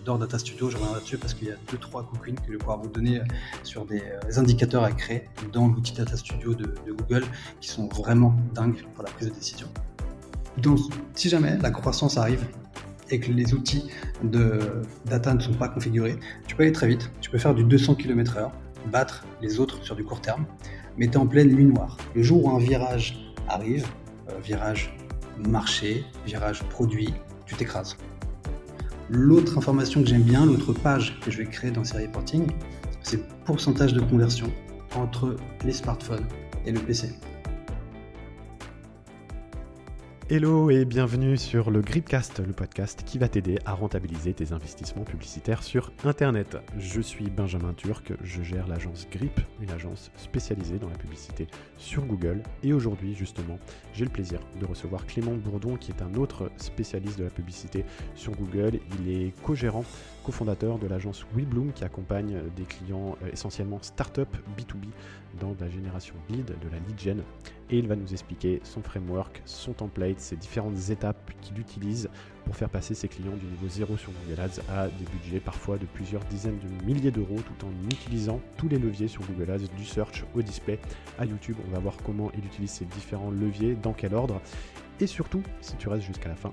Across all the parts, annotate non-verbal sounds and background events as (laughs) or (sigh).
J'adore Data Studio, je reviens là-dessus parce qu'il y a deux, trois cookies que je vais pouvoir vous donner sur des indicateurs à créer dans l'outil Data Studio de, Google qui sont vraiment dingues pour la prise de décision. Donc, si jamais la croissance arrive et que les outils de data ne sont pas configurés, tu peux aller très vite, tu peux faire du 200 km/h, battre les autres sur du court terme, mais tu es en pleine nuit noire. Le jour où un virage arrive, virage marché, virage produit, tu t'écrases. L'autre information que j'aime bien, l'autre page que je vais créer dans Série Reporting, c'est pourcentage de conversion entre les smartphones et le PC. Hello et bienvenue sur le Gripcast, le podcast qui va t'aider à rentabiliser tes investissements publicitaires sur Internet. Je suis Benjamin Turc, je gère l'agence Grip, une agence spécialisée dans la publicité sur Google. Et aujourd'hui, justement, j'ai le plaisir de recevoir Clément Bourdon, qui est un autre spécialiste de la publicité sur Google. Il est co-gérant, cofondateur de l'agence WeBloom, qui accompagne des clients euh, essentiellement start-up B2B dans la génération lead, de la lead gen. Et il va nous expliquer son framework, son template, ces différentes étapes qu'il utilise pour faire passer ses clients du niveau 0 sur Google Ads à des budgets parfois de plusieurs dizaines de milliers d'euros tout en utilisant tous les leviers sur Google Ads, du search au display à YouTube. On va voir comment il utilise ces différents leviers, dans quel ordre. Et surtout, si tu restes jusqu'à la fin,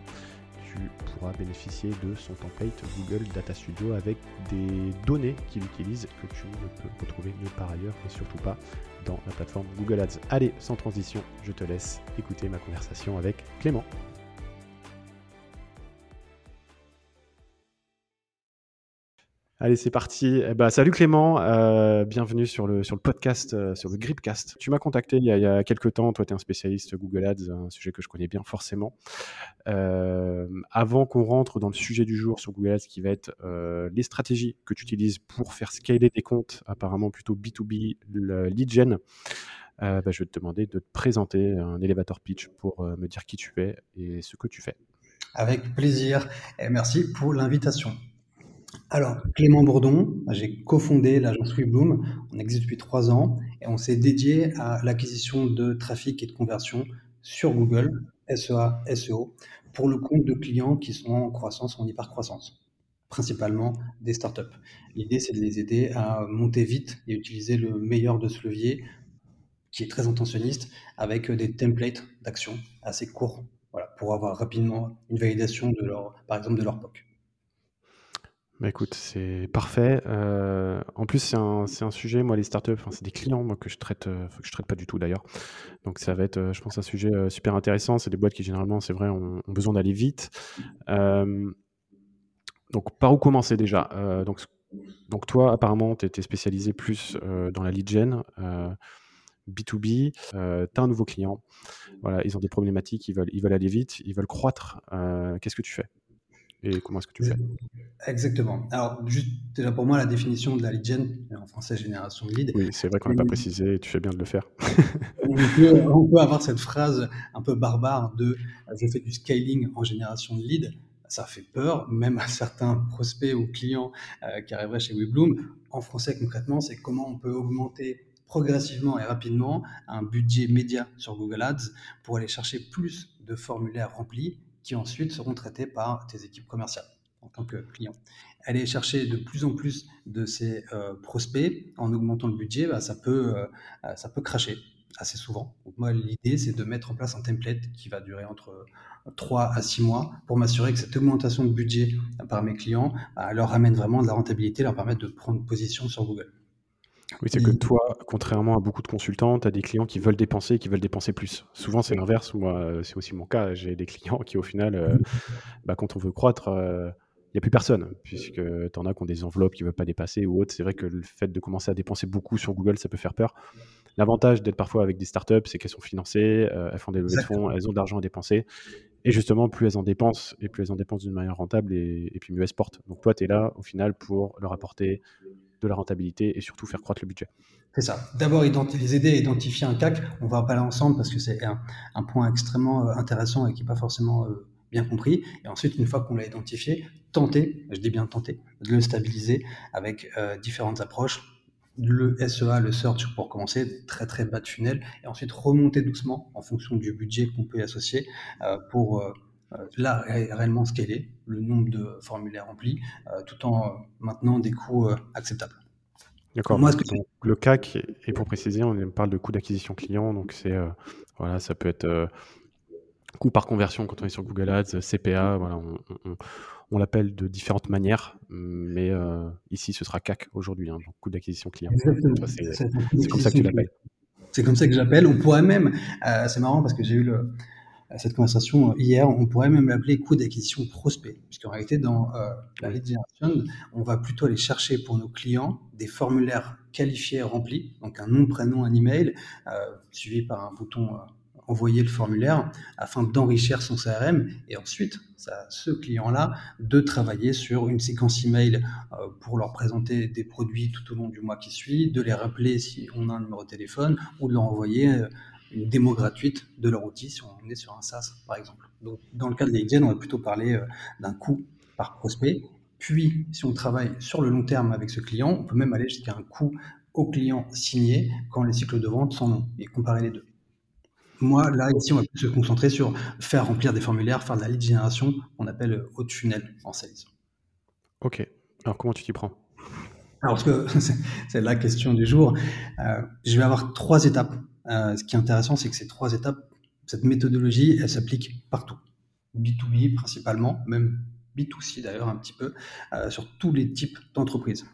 tu pourras bénéficier de son template Google Data Studio avec des données qu'il utilise que tu ne peux retrouver nulle part ailleurs et surtout pas dans la plateforme Google Ads. Allez, sans transition, je te laisse écouter ma conversation avec Clément. Allez, c'est parti. Eh ben, salut Clément, euh, bienvenue sur le, sur le podcast, euh, sur le Gripcast. Tu m'as contacté il y, a, quelques temps, toi tu es un spécialiste Google Ads, un sujet que je connais bien forcément. Euh, avant qu'on rentre dans le sujet du jour sur Google Ads, qui va être les stratégies que tu utilises pour faire scaler tes comptes, apparemment plutôt B2B, le lead gen, bah, je vais te demander de te présenter un elevator pitch pour me dire qui tu es et ce que tu fais. Avec plaisir et merci pour l'invitation. Alors, Clément Bourdon, j'ai cofondé l'agence WeBloom. On existe depuis trois ans et on s'est dédié à l'acquisition de trafic et de conversion sur Google, SEA, SEO, pour le compte de clients qui sont en croissance, en hyper-croissance, principalement des startups. L'idée, c'est de les aider à monter vite et utiliser le meilleur de ce levier, qui est très intentionniste, avec des templates d'action assez courts, voilà, pour avoir rapidement une validation de leur, par exemple, de leur POC. Bah, écoute, c'est parfait. Euh, en plus, c'est un, sujet, moi, les startups, enfin, c'est des clients que je traite, euh, traite pas du tout d'ailleurs. Donc, ça va être, euh, je pense, un sujet super intéressant. C'est des boîtes qui, généralement, c'est vrai, ont, besoin d'aller vite. donc, par où commencer déjà? Donc, donc, toi, apparemment, tu étais spécialisé plus dans la lead gen. B2B, tu as un nouveau client, voilà, ils ont des problématiques, ils veulent aller vite, ils veulent croître. Qu'est-ce que tu fais? Et comment est-ce que tu fais? Exactement. Alors, juste déjà pour moi, la définition de la lead gen, en français, génération de lead. Oui, c'est vrai qu'on n'a pas précisé, tu fais bien de le faire. on, peut, avoir cette phrase un peu barbare de je fais du scaling en génération de lead. Ça fait peur, même à certains prospects ou clients euh, qui arriveraient chez WeBloom. En français, concrètement, c'est comment on peut augmenter progressivement et rapidement un budget média sur Google Ads pour aller chercher plus de formulaires remplis qui ensuite seront traités par tes équipes commerciales en tant que client. Aller chercher de plus en plus de ces euh, prospects en augmentant le budget, bah, ça, peut, euh, ça peut cracher assez souvent. Moi, l'idée, c'est de mettre en place un template qui va durer entre 3 à 6 mois pour m'assurer que cette augmentation de budget par mes clients bah, leur amène vraiment de la rentabilité, leur permettre de prendre position sur Google. Oui, c'est que toi, contrairement à beaucoup de consultants, tu as des clients qui veulent dépenser et qui veulent dépenser plus. Souvent, c'est l'inverse. Moi, c'est aussi mon cas. J'ai des clients qui, au final, euh, bah, quand on veut croître, il euh, n'y a plus personne, puisque tu en as qui ont des enveloppes qui ne veulent pas dépasser ou autre. C'est vrai que le fait de commencer à dépenser beaucoup sur Google, ça peut faire peur. L'avantage d'être parfois avec des startups, c'est qu'elles sont financées, euh, elles font des levées de fonds, elles ont de l'argent à dépenser. Et justement, plus elles en dépensent, et plus elles en dépensent d'une manière rentable, et, et puis mieux elles se portent. Donc toi, tu es là, au final, pour leur apporter de la rentabilité et surtout faire croître le budget. C'est ça. D'abord, les aider à identifier un CAC. On va en parler ensemble parce que c'est un, point extrêmement euh, intéressant et qui n'est pas forcément euh, bien compris. Et ensuite, une fois qu'on l'a identifié, tenter, je dis bien tenter, de le stabiliser avec euh, différentes approches. Le SEA, le search pour commencer, très très bas de funnel, et ensuite remonter doucement en fonction du budget qu'on peut y associer pour là réellement scaler le nombre de formulaires remplis, tout en maintenant des coûts acceptables. D'accord. Moi, le CAC, et pour préciser, on parle de coût d'acquisition client, donc c'est voilà, ça peut être coût par conversion quand on est sur Google Ads, CPA, voilà, on, l'appelle de différentes manières, mais euh, ici ce sera CAC aujourd'hui, hein, donc coût d'acquisition client. C'est comme ça que tu l'appelles. C'est comme ça que j'appelle. On pourrait même, euh, c'est marrant parce que j'ai eu le, cette conversation hier, on pourrait même l'appeler coût d'acquisition prospect, puisqu'en réalité, dans euh, la lead generation, on va plutôt aller chercher pour nos clients des formulaires qualifiés remplis, donc un nom, prénom, un email, suivi par un bouton envoyer le formulaire afin d'enrichir son CRM et ensuite, ça, ce client-là, de travailler sur une séquence email euh, pour leur présenter des produits tout au long du mois qui suit, de les rappeler si on a un numéro de téléphone ou de leur envoyer euh, une démo gratuite de leur outil si on est sur un SaaS par exemple. Donc, dans le cas de LinkedIn, on va plutôt parler euh, d'un coût par prospect. Puis, si on travaille sur le long terme avec ce client, on peut même aller jusqu'à un coût au client signé quand les cycles de vente sont longs et comparer les deux. Moi, là, ici, on va se concentrer sur faire remplir des formulaires, faire de la lead génération, qu'on appelle haut tunnel en sales. Ok. Alors, comment tu t'y prends? Alors, que (laughs) c'est la question du jour. Euh, je vais avoir trois étapes. Euh, ce qui est intéressant, c'est que ces trois étapes, cette méthodologie, elle s'applique partout. B2B principalement, même B2C d'ailleurs un petit peu, euh, sur tous les types d'entreprises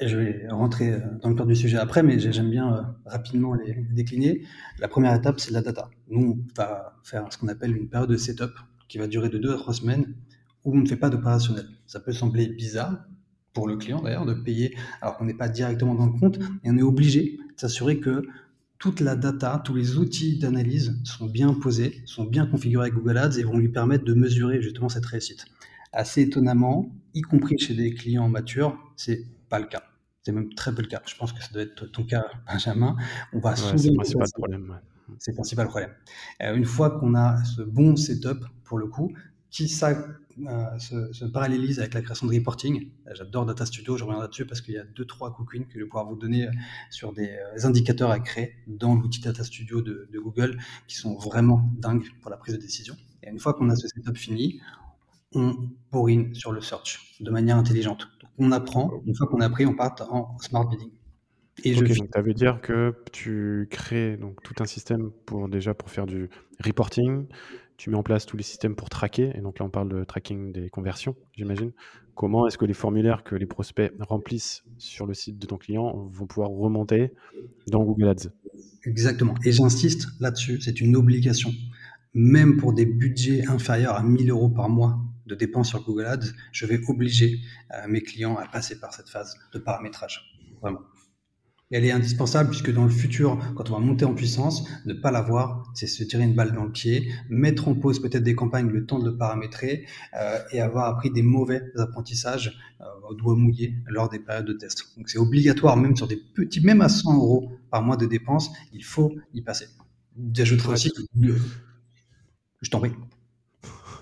je vais rentrer euh, dans le cœur du sujet après, mais j'aime bien rapidement les décliner. La première étape, c'est la data. Nous, on va faire ce qu'on appelle une période de setup qui va durer de deux à trois semaines où on ne fait pas d'opérationnel. Ça peut sembler bizarre pour le client d'ailleurs de payer alors qu'on n'est pas directement dans le compte et on est obligé de s'assurer que toute la data, tous les outils d'analyse sont bien posés, sont bien configurés avec Google Ads et vont lui permettre de mesurer justement cette réussite. Assez étonnamment, y compris chez des clients matures, c'est pas le cas. C'est même très peu le cas. Je pense que ça doit être ton cas, (laughs) Benjamin. On va C'est le principal problème. C'est le principal problème. Euh, une fois qu'on a ce bon setup, pour le coup, qui ça euh, se, parallélise avec la création de reporting. Euh, j'adore Data Studio, je reviendrai dessus parce qu'il y a deux, trois cookies que je vais pouvoir vous donner sur des indicateurs à créer dans l'outil Data Studio de, de, Google qui sont vraiment dingues pour la prise de décision. Et une fois qu'on a ce setup fini, on bourrine sur le search de manière intelligente on apprend. Une fois qu'on a appris, on part en smart bidding. Et donc ça veut dire que tu crées donc tout un système pour déjà pour faire du reporting. Tu mets en place tous les systèmes pour traquer. Et donc là, on parle de tracking des conversions, j'imagine. Comment est-ce que les formulaires que les prospects remplissent sur le site de ton client vont pouvoir remonter dans Google Ads? Exactement. Et j'insiste là-dessus, c'est une obligation. Même pour des budgets inférieurs à 1000 euros par mois de dépenses sur Google Ads, je vais obliger euh, mes clients à passer par cette phase de paramétrage. Vraiment. Elle est indispensable puisque dans le futur, quand on va monter en puissance, ne pas l'avoir, c'est se tirer une balle dans le pied, mettre en pause peut-être des campagnes le temps de le paramétrer euh, et avoir appris des mauvais apprentissages euh, au doigt mouillé lors des périodes de test. Donc c'est obligatoire, même sur des petits, même à 100 euros par mois de dépenses, il faut y passer. J'ajouterai aussi que je t'en prie.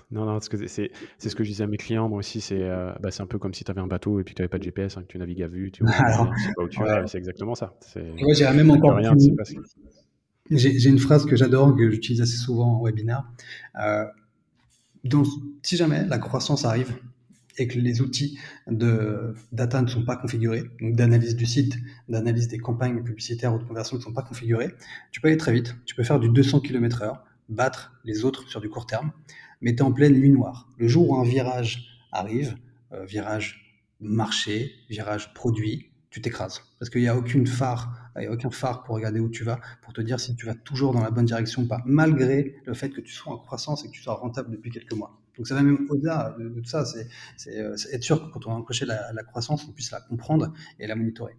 Non, non, c'est ce que je disais à mes clients. Moi aussi, c'est euh, bah, un peu comme si tu avais un bateau et puis tu n'avais pas de GPS, hein, que tu navigues à vue, tu vois, (laughs) pas où tu vas. C'est exactement ça. Moi, j'irais même encore plus... J'ai une phrase que j'adore, que j'utilise assez souvent en webinaire. Euh, donc, si jamais la croissance arrive et que les outils de data ne sont pas configurés, donc d'analyse du site, d'analyse des campagnes publicitaires ou de conversion ne sont pas configurés, tu peux aller très vite. Tu peux faire du 200 km/h, battre les autres sur du court terme mais tu es en pleine nuit noire. Le jour où un virage arrive, euh, virage marché, virage produit, tu t'écrases. Parce qu'il n'y a aucune phare, il a aucun phare pour regarder où tu vas, pour te dire si tu vas toujours dans la bonne direction ou pas, malgré le fait que tu sois en croissance et que tu sois rentable depuis quelques mois. Donc ça va même au-delà de, tout ça, c'est euh, être sûr que quand on va enclencher la, la croissance, on puisse la comprendre et la monitorer.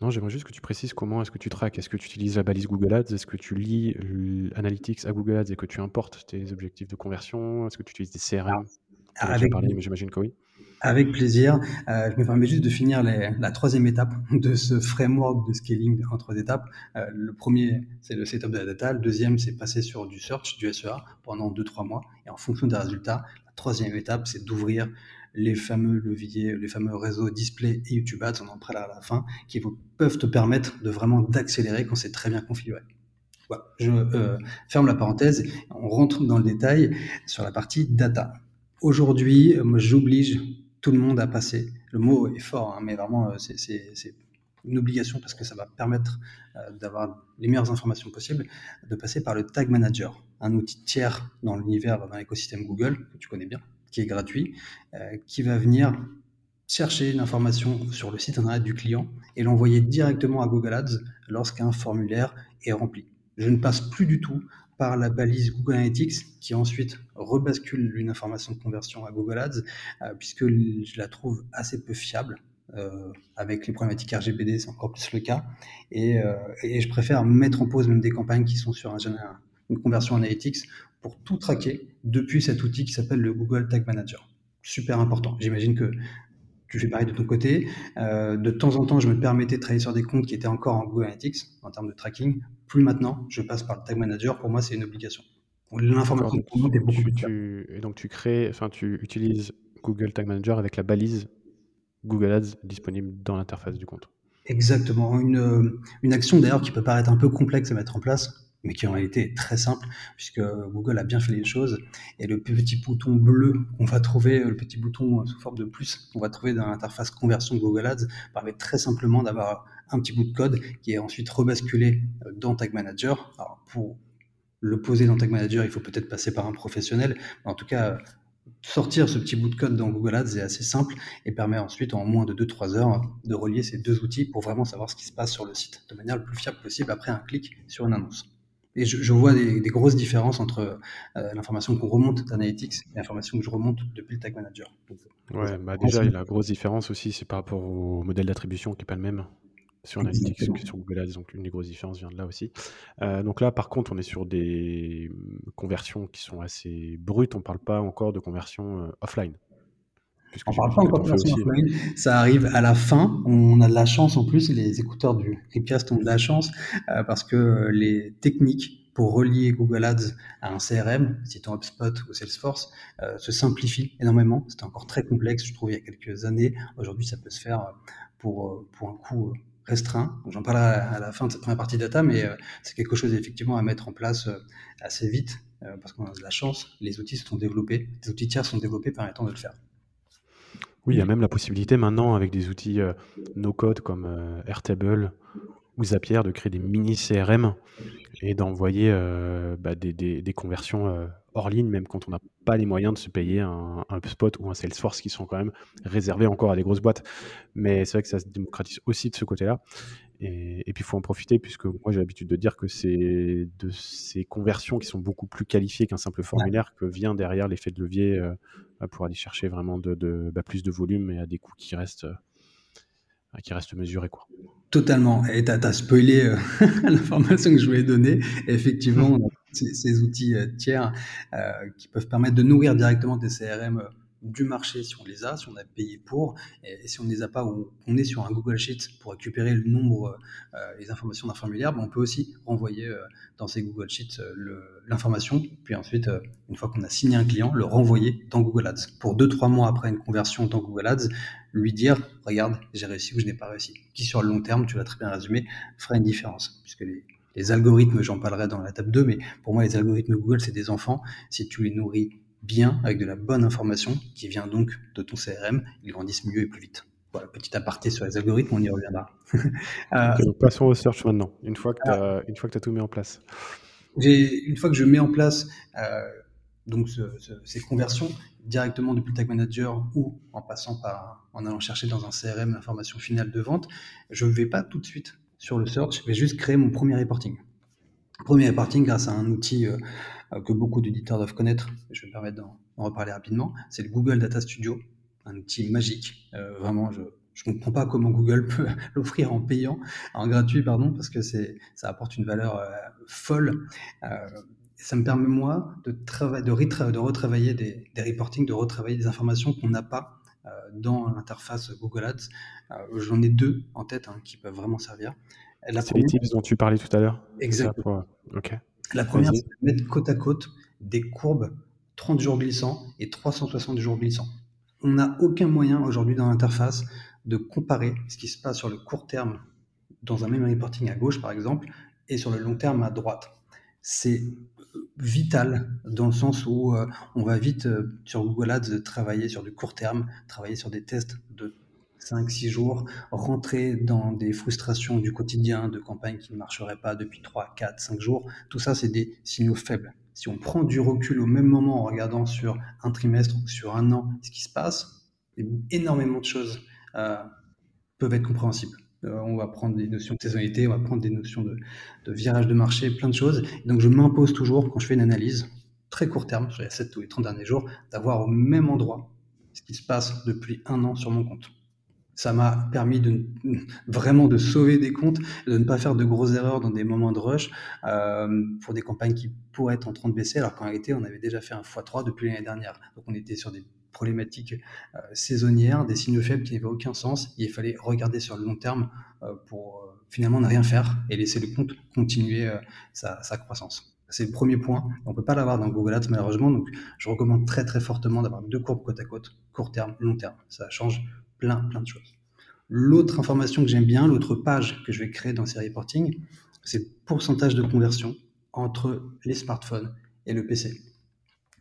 Non, j'aimerais juste que tu précises comment est-ce que tu traques. Est-ce que tu utilises la balise Google Ads? Est-ce que tu lis Analytics à Google Ads et que tu importes tes objectifs de conversion? Est-ce que tu utilises des CRM avec, parlé, mais j'imagine que oui. Avec plaisir. Euh, je me permets juste de finir la troisième étape (laughs) de ce framework de scaling en trois étapes. Euh, le premier, c'est le setup de la data. Le deuxième, c'est passer sur du search, du SEA pendant deux, trois mois. Et en fonction des résultats, la troisième étape, c'est d'ouvrir les fameux leviers, les fameux réseaux display et YouTube Ads, on en parlera à la fin, qui peuvent te permettre de vraiment d'accélérer quand c'est très bien configuré. je euh, ferme la parenthèse, on rentre dans le détail sur la partie data. Aujourd'hui, j'oblige tout le monde à passer. Le mot est fort, hein, mais vraiment, c'est une obligation parce que ça va permettre euh, d'avoir les meilleures informations possibles, de passer par le Tag Manager, un outil tiers dans l'univers, dans l'écosystème Google, que tu connais bien, qui est gratuit, euh, qui va venir chercher une information sur le site internet du client et l'envoyer directement à Google Ads lorsqu'un formulaire est rempli. Je ne passe plus du tout par la balise Google Analytics qui ensuite rebascule une information de conversion à Google Ads euh, puisque je la trouve assez peu fiable euh, avec les problématiques RGPD, c'est encore plus le cas. Et, je préfère mettre en pause même des campagnes qui sont sur un, une conversion analytics pour tout traquer depuis cet outil qui s'appelle le Google Tag Manager. Super important. J'imagine que tu fais pareil de ton côté. Euh, de temps en temps, je me permettais de travailler sur des comptes qui étaient encore en Google Analytics en termes de tracking. Plus maintenant, je passe par le Tag Manager. Pour moi, c'est une obligation. L'information est beaucoup plus Et donc, tu crées, enfin, tu utilises Google Tag Manager avec la balise Google Ads disponible dans l'interface du compte. Exactement. Une, une action d'ailleurs qui peut paraître un peu complexe à mettre en place, mais qui en réalité est très simple, puisque Google a bien fait les choses. Et le petit bouton bleu qu'on va trouver, le petit bouton sous forme de plus qu'on va trouver dans l'interface conversion Google Ads, permet très simplement d'avoir un petit bout de code qui est ensuite rebasculé dans Tag Manager. Alors pour le poser dans Tag Manager, il faut peut-être passer par un professionnel. Mais en tout cas, sortir ce petit bout de code dans Google Ads est assez simple et permet ensuite en moins de 2-3 heures de relier ces deux outils pour vraiment savoir ce qui se passe sur le site de manière le plus fiable possible après un clic sur une annonce. Et je, vois des, grosses différences entre euh, l'information qu'on remonte d'Analytics et l'information que je remonte depuis le Tag Manager. ouais, bah déjà, la grosse différence aussi, c'est par rapport au modèle d'attribution qui n'est pas le même sur Analytics sur Google Ads. Donc, une des grosses différences vient de là aussi. Euh, donc là, par contre, on est sur des conversions qui sont assez brutes. On ne parle pas encore de conversion euh, offline. On ne parle pas encore de. Ça arrive à la fin. On a de la chance en plus. Les écouteurs du Ripcast ont de la chance euh, parce que les techniques pour relier Google Ads à un CRM, ton HubSpot ou Salesforce, se simplifient énormément. C'était encore très complexe, je trouve, il y a quelques années. Aujourd'hui, ça peut se faire pour, pour un coût restreint. J'en parlerai à la fin de cette première partie data, mais euh, c'est quelque chose effectivement à mettre en place euh, assez vite euh, parce qu'on a de la chance. Les outils se sont développés, les outils tiers sont développés permettant de le faire. Oui, il y a même la possibilité maintenant avec des outils no-code comme Airtable ou Zapier de créer des mini CRM et d'envoyer bah, des, conversions hors ligne, même quand on n'a pas les moyens de se payer un, un HubSpot ou un Salesforce qui sont quand même réservés encore à des grosses boîtes. Mais c'est vrai que ça se démocratise aussi de ce côté-là. Et, puis, il faut en profiter, puisque moi, j'ai l'habitude de dire que c'est de ces conversions qui sont beaucoup plus qualifiées qu'un simple formulaire que vient derrière l'effet de levier euh, pour aller chercher vraiment de, bah, plus de volume et à des coûts qui restent, euh, qui restent mesurés. Quoi. Totalement. Et tu as, spoilé euh, (laughs) l'information que je voulais donner. effectivement, on a ces, outils tiers qui peuvent permettre de nourrir directement des CRM du marché si on les a, si on a payé pour, et, si on ne les a pas, ou on est sur un Google Sheet pour récupérer le nombre, euh, les informations d'un formulaire, ben, on peut aussi renvoyer euh, dans ces Google Sheets euh, l'information, puis ensuite, une fois qu'on a signé un client, le renvoyer dans Google Ads. Pour deux, trois mois après une conversion dans Google Ads, lui dire, regarde, j'ai réussi ou je n'ai pas réussi. Qui sur le long terme, tu l'as très bien résumé, fera une différence, puisque les, les algorithmes, j'en parlerai dans la table 2, mais pour moi, les algorithmes Google, c'est des enfants. Si tu les nourris bien, avec de la bonne information qui vient donc de ton CRM, ils grandissent mieux et plus vite. Voilà, petit aparté sur les algorithmes, on y reviendra. (laughs) euh, passons au search maintenant, une fois que tu as, as, tout mis en place. Une fois que je mets en place euh, donc ces conversions directement depuis le Tag Manager ou en passant par, en allant chercher dans un CRM l'information finale de vente, je ne vais pas tout de suite sur le search, je vais juste créer mon premier reporting. Premier reporting grâce à un outil euh, que beaucoup d'éditeurs doivent connaître, je vais me permettre d'en reparler rapidement, c'est le Google Data Studio, un outil magique. Euh, vraiment, je ne comprends pas comment Google (laughs) peut l'offrir en payant, en gratuit, pardon, parce que ça apporte une valeur euh, folle. ça me permet, moi, de, de, de retravailler des, des reportings, de retravailler des informations qu'on n'a pas dans l'interface Google Ads. J'en ai deux en tête hein, qui peuvent vraiment servir. C'est les tips dont tu parlais tout à l'heure Exactement. Ok. La première, c'est de mettre côte à côte des courbes 30 jours glissants et 360 jours glissants. On n'a aucun moyen aujourd'hui dans l'interface de comparer ce qui se passe sur le court terme dans un même reporting à gauche, par exemple, et sur le long terme à droite. c'est vital dans le sens où on va vite sur Google Ads travailler sur du court terme, travailler sur des tests de 5-6 jours, rentrer dans des frustrations du quotidien, de campagnes qui ne marcheraient pas depuis 3, 4, 5 jours. Tout ça, c'est des signaux faibles. Si on prend du recul au même moment en regardant sur un trimestre ou sur un an ce qui se passe, énormément de choses euh, peuvent être compréhensibles. Euh, on va prendre des notions de saisonnalité, on va prendre des notions de, virage de marché, plein de choses. donc je m'impose toujours, quand je fais une analyse, très court terme, sur les 7 ou les 30 derniers jours, d'avoir au même endroit ce qui se passe depuis un an sur mon compte. Ça m'a permis de (laughs) vraiment de sauver des comptes, de ne pas faire de grosses erreurs dans des moments de rush euh, pour des campagnes qui pourraient être en train de baisser, alors qu'en réalité, on avait déjà fait un x3 depuis l'année dernière. Donc on était sur des problématiques euh, saisonnières, des signaux faibles qui n'avaient aucun sens. il fallait regarder sur le long terme euh, pour finalement ne rien faire et laisser le compte continuer sa, sa croissance. C'est le premier point. On ne peut pas l'avoir dans Google Ads malheureusement. Donc, je recommande très très fortement d'avoir deux courbes côte à côte, court terme, long terme. Ça change plein, plein de choses. L'autre information que j'aime bien, l'autre page que je vais créer dans ces reporting, c'est le pourcentage de conversion entre les smartphones et le PC.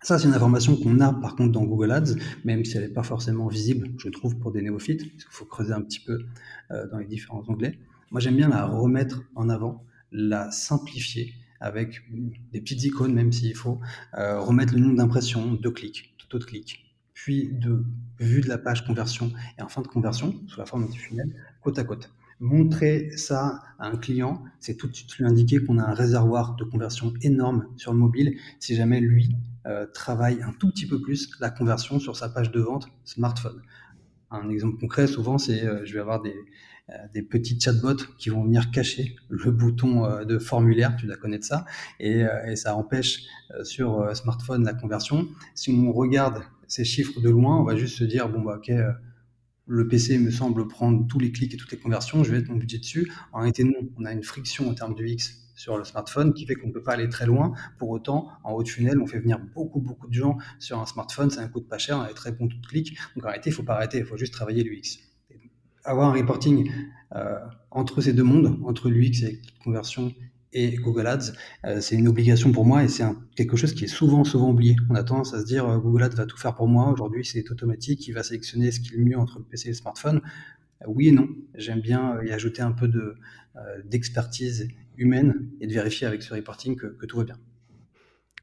Ça, c'est une information qu'on a par contre dans Google Ads, même si elle n'est pas forcément visible, je trouve, pour des néophytes, parce qu'il faut creuser un petit peu euh, dans les différents onglets. Moi, j'aime bien la remettre en avant, la simplifier avec des petites icônes, même s'il faut, euh, remettre le nombre d'impressions, de clics, de taux de clics, puis de vue de la page conversion et en fin de conversion, sous la forme d'un tunnel, côte à côte. Montrer ça à un client, c'est tout de suite lui indiquer qu'on a un réservoir de conversion énorme sur le mobile si jamais lui euh, travaille un tout petit peu plus la conversion sur sa page de vente smartphone. Un exemple concret, souvent, c'est euh, je vais avoir des, euh, des petits chatbots qui vont venir cacher le bouton de formulaire, tu dois connaître ça, et ça empêche sur smartphone la conversion. Si on regarde ces chiffres de loin, on va juste se dire, bon, bah, ok, euh, le PC me semble prendre tous les clics et toutes les conversions, je vais mettre mon budget dessus. En réalité, non, on a une friction en termes de X sur le smartphone qui fait qu'on ne peut pas aller très loin. Pour autant, en haut de funnel, on fait venir beaucoup, beaucoup de gens sur un smartphone, ça ne coûte pas cher, on a très bon taux de clic. Donc en réalité, il ne faut pas arrêter, il faut juste travailler l'UX. Avoir un reporting euh, entre ces deux mondes, entre l'UX et la conversion et Google Ads, euh, c'est une obligation pour moi et c'est quelque chose qui est souvent, souvent oublié. On a tendance à se dire euh, Google Ads va tout faire pour moi. Aujourd'hui, c'est automatique. Il va sélectionner ce qui est le mieux entre le PC et le smartphone. Euh, oui et non. J'aime bien y ajouter un peu de, d'expertise humaine et de vérifier avec ce reporting que, tout va bien.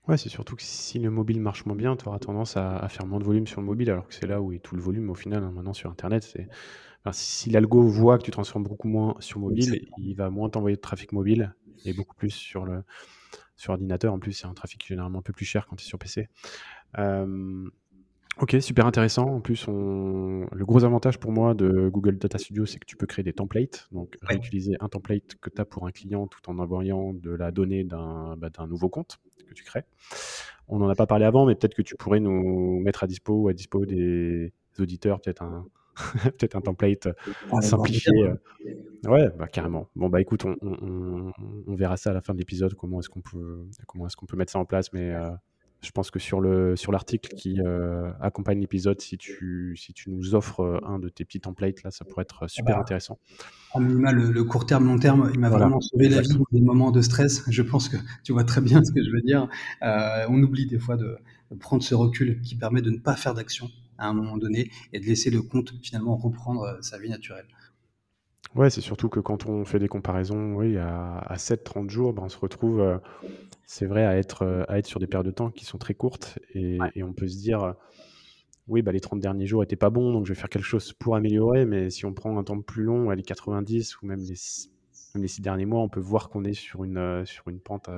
Ouais, c'est surtout que si le mobile marche moins bien, tu auras tendance à, faire moins de volume sur le mobile, alors que c'est là où est tout le volume au final. Hein, maintenant sur Internet, si l'algo voit que tu transformes beaucoup moins sur mobile, il va moins t'envoyer de trafic mobile et beaucoup plus sur le sur ordinateur. En plus, c'est un trafic généralement un peu plus cher quand tu es sur PC. ok, super intéressant. En plus, on... le gros avantage pour moi de Google Data Studio, c'est que tu peux créer des templates. Donc, réutiliser un template que tu as pour un client tout en envoyant de la donnée d'un bah, nouveau compte que tu crées. On n'en a pas parlé avant, mais peut-être que tu pourrais nous mettre à dispo ou à dispo des auditeurs, peut-être un, (laughs) peut-être un template ah, simplifié. Euh. Ouais, bah, carrément. Bon, bah écoute, on, verra ça à la fin de l'épisode, comment est-ce qu'on peut, comment est-ce qu'on peut mettre ça en place. Mais euh, je pense que sur, le, sur l'article qui euh, accompagne l'épisode, si tu, si tu nous offres un de tes petits templates, là, ça pourrait être super intéressant. En le, court terme, long terme, il m'a vraiment sauvé la vie dans des moments de stress. Je pense que tu vois très bien ce que je veux dire. on oublie des fois de prendre ce recul qui permet de ne pas faire d'action à un moment donné et de laisser le compte finalement reprendre euh, sa vie naturelle. Ouais, c'est surtout que quand on fait des comparaisons, oui, à, à 7-30 jours, ben, on se retrouve, euh, c'est vrai, à être, euh, à être sur des périodes de temps qui sont très courtes et, on peut se dire, oui, bah, les 30 derniers jours étaient pas bons, donc je vais faire quelque chose pour améliorer, mais si on prend un temps plus long, les 90 ou même les, même les 6 derniers mois, on peut voir qu'on est sur une, sur une pente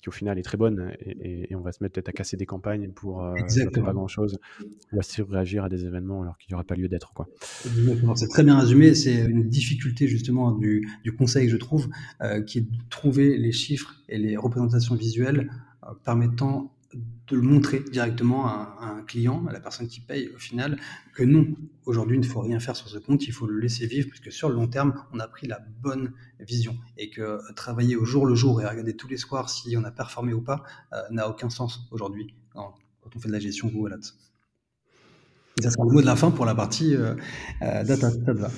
qui au final est très bonne et, on va se mettre peut-être à casser des campagnes pour euh, pas grand chose ou à réagir à des événements alors qu'il n'y aura pas lieu d'être quoi. C'est très bien résumé, c'est une difficulté justement du, conseil je trouve euh, qui est de trouver les chiffres et les représentations visuelles euh, permettant de le montrer directement à, un client, à la personne qui paye au final, que non, aujourd'hui il ne faut rien faire sur ce compte, il faut le laisser vivre, puisque sur le long terme, on a pris la bonne vision. Et que travailler au jour le jour et regarder tous les soirs si on a performé ou pas euh, n'a aucun sens aujourd'hui quand on fait de la gestion Google Ads. Et ça sera le mot de la fin pour la partie euh, euh, data. (laughs)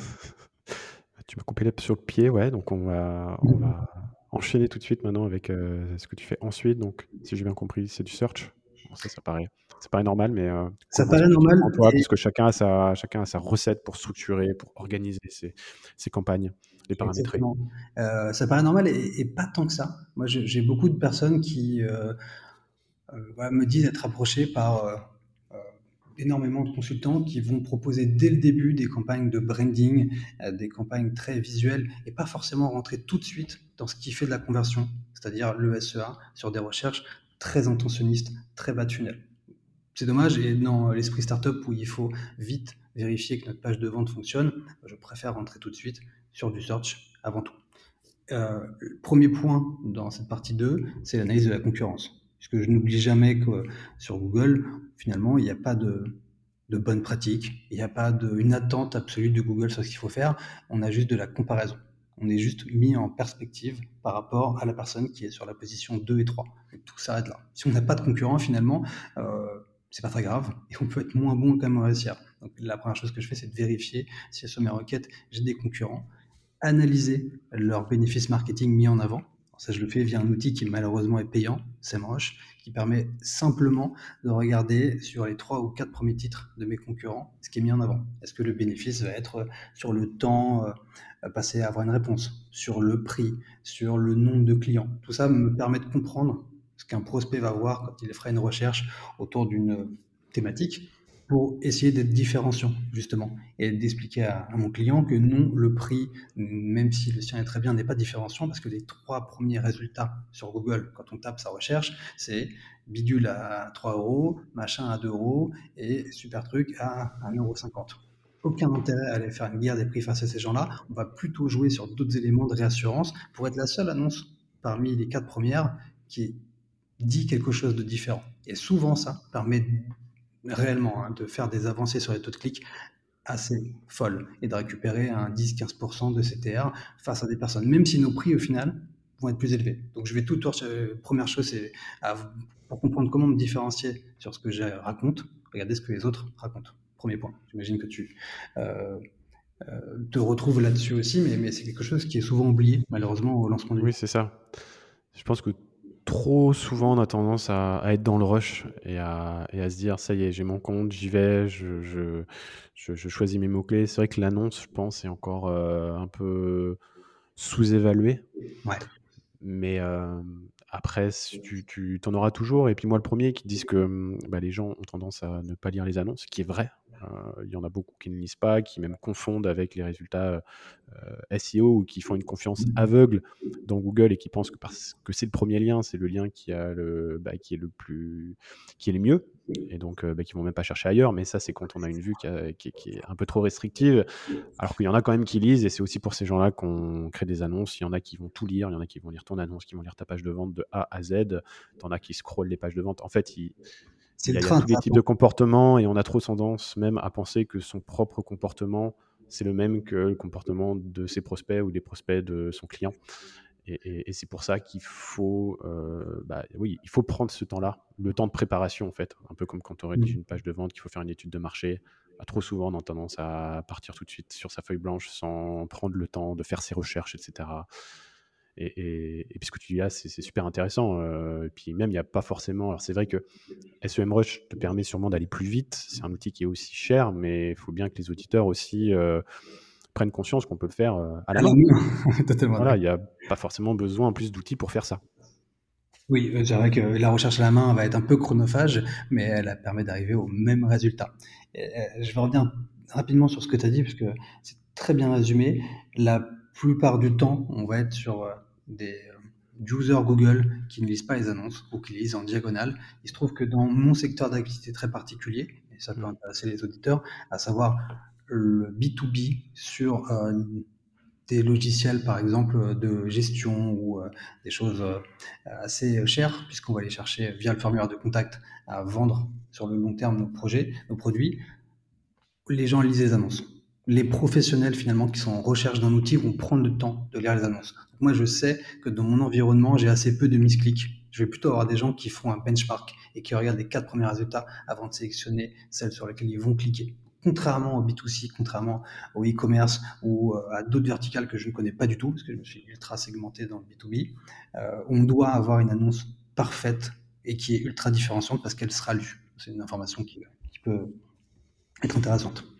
Tu m'as coupé sur le pied, ouais, donc on va, on va (laughs) enchaîner tout de suite maintenant avec ce que tu fais ensuite. Donc, si j'ai bien compris, c'est du search. ça, ça paraît, ça paraît normal, mais ça paraît normal. Toi, Puisque chacun a sa, chacun a sa recette pour structurer, pour organiser ses, ses campagnes, les paramétrer. ça paraît normal et, pas tant que ça. Moi, j'ai beaucoup de personnes qui me disent être approchées par énormément de consultants qui vont proposer dès le début des campagnes de branding, euh, des campagnes très visuelles et pas forcément rentrer tout de suite dans ce qui fait de la conversion, c'est-à-dire le SEA sur des recherches très intentionnistes, très bas tunnel. C'est dommage et dans l'esprit startup où il faut vite vérifier que notre page de vente fonctionne, je préfère rentrer tout de suite sur du search avant tout. Euh, premier point dans cette partie 2, c'est l'analyse de la concurrence puisque je n'oublie jamais que sur Google, finalement, il n'y a pas de, de bonne pratique, il n'y a pas de, une attente absolue de Google sur ce qu'il faut faire, on a juste de la comparaison. On est juste mis en perspective par rapport à la personne qui est sur la position 2 et 3. Et tout s'arrête là. Si on n'a pas de concurrent, finalement, euh, c'est pas très grave et on peut être moins bon quand même réussir. Donc la première chose que je fais, c'est de vérifier si sur mes requêtes, j'ai des concurrents, analyser leurs bénéfices marketing mis en avant ça, je le fais via un outil qui malheureusement est payant, SEMrush, qui permet simplement de regarder sur les trois ou quatre premiers titres de mes concurrents ce qui est mis en avant. Est-ce que le bénéfice va être sur le temps euh, passé à avoir une réponse, sur le prix, sur le nombre de clients? Tout ça me permet de comprendre qu'un prospect va voir quand il fera une recherche autour d'une thématique pour essayer d'être différenciant, justement, et d'expliquer à, mon client que non, le prix, même si le sien est très bien, n'est pas différenciant, parce que les trois premiers résultats sur Google, quand on tape sa recherche, c'est bidule à 3 euros, machin à 2 euros, et super truc à 1,50 euros. Aucun intérêt à aller faire une guerre des prix face à ces gens-là. On va plutôt jouer sur d'autres éléments de réassurance pour être la seule annonce parmi les quatre premières qui dit quelque chose de différent. Et souvent, ça permet réellement, hein, de faire des avancées sur les taux de clic assez folles et de récupérer un 10-15% de CTR face à des personnes, même si nos prix au final vont être plus élevés. Donc je vais tout tour. Première chose, c'est pour comprendre comment me différencier sur ce que je raconte, regardez ce que les autres racontent. Premier point. J'imagine que tu euh, euh, te retrouves là-dessus aussi, mais c'est quelque chose qui est souvent oublié malheureusement au lancement du. Oui, c'est ça. Je pense que trop souvent, on a tendance à, être dans le rush et à, se dire ça y est, j'ai mon compte, j'y vais, je, choisis mes mots-clés. C'est vrai que l'annonce, je pense, est encore euh, un peu sous-évaluée. Ouais. Mais euh, après, tu, tu en auras toujours. Et puis moi, le premier qui disent que bah, les gens ont tendance à ne pas lire les annonces, ce qui est vrai. Euh, il y en a beaucoup qui ne lisent pas, qui même confondent avec les résultats euh, SEO ou qui font une confiance aveugle dans Google et qui pensent que parce que c'est le premier lien, c'est le lien qui, a le, bah, qui est le plus, qui est le mieux et donc euh, bah, qui vont même pas chercher ailleurs. Mais ça, c'est quand on a une vue qui, est un peu trop restrictive, alors qu'il y en a quand même qui lisent, et c'est aussi pour ces gens-là qu'on crée des annonces. Il y en a qui vont tout lire, il y en a qui vont lire ton annonce, qui vont lire ta page de vente de A à Z. Il y en a qui scrollent les pages de vente. En fait, il, il y a, tous les types de comportements, et on a trop tendance même à penser que son propre comportement c'est le même que le comportement de ses prospects ou des prospects de son client. Et, c'est pour ça qu'il faut, euh, bah, oui, il faut prendre ce temps-là, le temps de préparation en fait, un peu comme quand on rédige mmh. une page de vente, qu'il faut faire une étude de marché. Bah, trop souvent, on a tendance à partir tout de suite sur sa feuille blanche sans prendre le temps de faire ses recherches, etc. Et, et, puis ce que tu dis là, c'est super intéressant. Euh, et puis même, il n'y a pas forcément. Alors c'est vrai que SEMrush te permet sûrement d'aller plus vite. C'est un outil qui est aussi cher, mais il faut bien que les auditeurs aussi euh, prennent conscience qu'on peut le faire euh, à la main. (laughs) voilà, il n'y a pas forcément besoin en plus d'outils pour faire ça. Oui, je dirais que la recherche à la main va être un peu chronophage, mais elle permet d'arriver au même résultat. je vais revenir rapidement sur ce que tu as dit, parce que c'est très bien résumé. La plupart du temps, on va être sur euh, des euh, users Google qui ne lisent pas les annonces ou qui lisent en diagonale. Il se trouve que dans mon secteur d'activité très particulier, et ça peut intéresser les auditeurs, à savoir le B2B sur euh, des logiciels, par exemple, de gestion ou des choses assez chères, puisqu'on va aller chercher via le formulaire de contact à vendre sur le long terme nos projets, nos produits, les gens lisent les annonces les professionnels finalement qui sont en recherche d'un outil vont prendre le temps de lire les annonces. moi, je sais que dans mon environnement, j'ai assez peu de misclics. Je vais plutôt avoir des gens qui font un benchmark et qui regardent les quatre premiers résultats avant de sélectionner celles sur lesquelles ils vont cliquer. contrairement au B2C, contrairement au e-commerce ou euh, à d'autres verticales que je ne connais pas du tout, parce que je me suis ultra segmenté dans le B2B, euh, on doit avoir une annonce parfaite et qui est ultra différenciante parce qu'elle sera lue. C'est une information qui, qui peut être intéressante.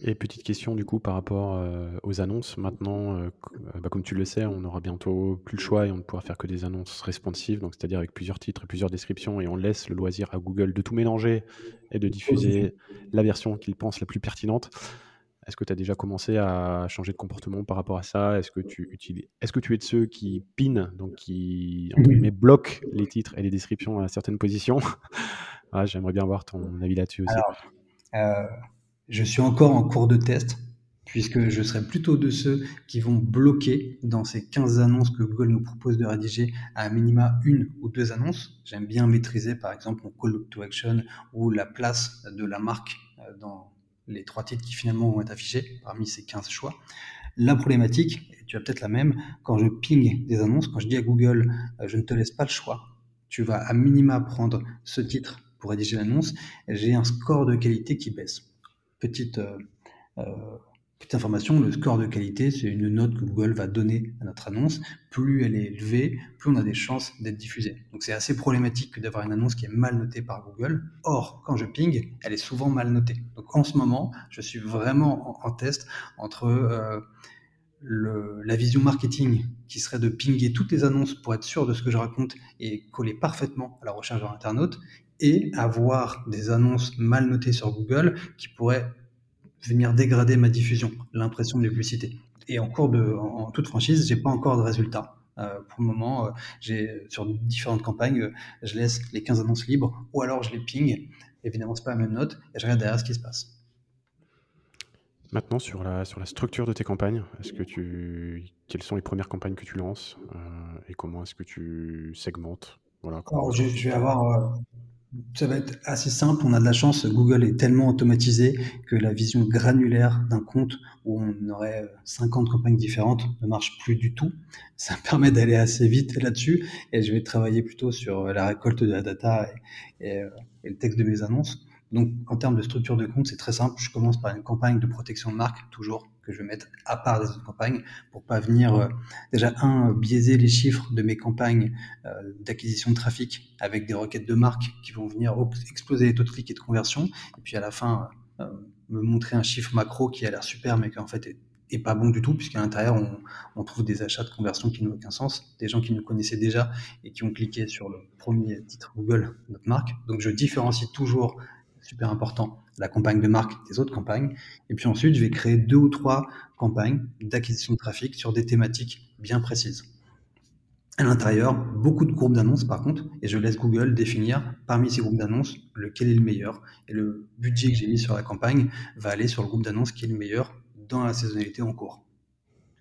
Et petite question du coup par rapport euh, aux annonces. Maintenant, euh, euh, bah, comme tu le sais, on aura bientôt plus le choix et on ne pourra faire que des annonces responsives, donc c'est-à-dire avec plusieurs titres et plusieurs descriptions, et on laisse le loisir à Google de tout mélanger et de diffuser la version qu'il pense la plus pertinente. Est-ce que tu as déjà commencé à changer de comportement par rapport à ça? Est-ce que tu utilises, est-ce que tu es de ceux qui pinent, donc qui entre guillemets bloquent les titres et les descriptions à certaines positions? (laughs) Ah, J'aimerais bien voir ton avis là-dessus aussi. Alors, je suis encore en cours de test, puisque je serai plutôt de ceux qui vont bloquer dans ces 15 annonces que Google nous propose de rédiger à minima une ou deux annonces. J'aime bien maîtriser par exemple mon call to action ou la place de la marque euh, dans les trois titres qui finalement vont être affichés parmi ces 15 choix. La problématique, et tu as peut-être la même, quand je ping des annonces, quand je dis à Google, euh, je ne te laisse pas le choix, tu vas à minima prendre ce titre pour rédiger l'annonce, j'ai un score de qualité qui baisse petite, euh, euh, petite information, le score de qualité, c'est une note que Google va donner à notre annonce. Plus elle est élevée, plus on a des chances d'être diffusée. Donc c'est assez problématique d'avoir une annonce qui est mal notée par Google. Or, quand je ping, elle est souvent mal notée. Donc en ce moment, je suis vraiment en, test entre euh, la vision marketing qui serait de pinguer toutes les annonces pour être sûr de ce que je raconte et coller parfaitement à la recherche de l'internaute et avoir des annonces mal notées sur Google qui pourraient venir dégrader ma diffusion, l'impression de publicité. Et en cours de, en, toute franchise, j'ai pas encore de résultats. Euh, pour le moment, euh, j'ai sur différentes campagnes, euh, je laisse les 15 annonces libres ou alors je les ping. Évidemment, c'est pas la même note et je regarde derrière ce qui se passe. Maintenant, sur la, sur la structure de tes campagnes, est-ce que tu, quelles sont les premières campagnes que tu lances et comment est-ce que tu segmentes? Voilà, alors, je, je, vais avoir ça va être assez simple. On a de la chance. Google est tellement automatisé que la vision granulaire d'un compte où on aurait 50 campagnes différentes ne marche plus du tout. Ça (laughs) permet d'aller assez vite là-dessus. Et je vais travailler plutôt sur la récolte de la data et, et le texte de mes annonces. Donc, en termes de structure de compte, c'est très simple. Je commence par une campagne de protection de marque, toujours que je vais mettre à part des autres campagnes pour pas venir euh, déjà un biaiser les chiffres de mes campagnes euh, d'acquisition de trafic avec des requêtes de marque qui vont venir exploser les taux de clic et de conversion et puis à la fin euh, me montrer un chiffre macro qui a l'air super mais qui en fait est, pas bon du tout puisqu'à l'intérieur on, on, trouve des achats de conversion qui n'ont aucun sens des gens qui nous connaissaient déjà et qui ont cliqué sur le premier titre Google notre marque donc je différencie toujours super important, la campagne de marque des autres campagnes. Et puis ensuite, je vais créer deux ou trois campagnes d'acquisition de trafic sur des thématiques bien précises. À l'intérieur, beaucoup de groupes d'annonces par contre, et je laisse Google définir parmi ces groupes d'annonces lequel est le meilleur. Et le budget que j'ai mis sur la campagne va aller sur le groupe d'annonces qui est le meilleur dans la saisonnalité en cours.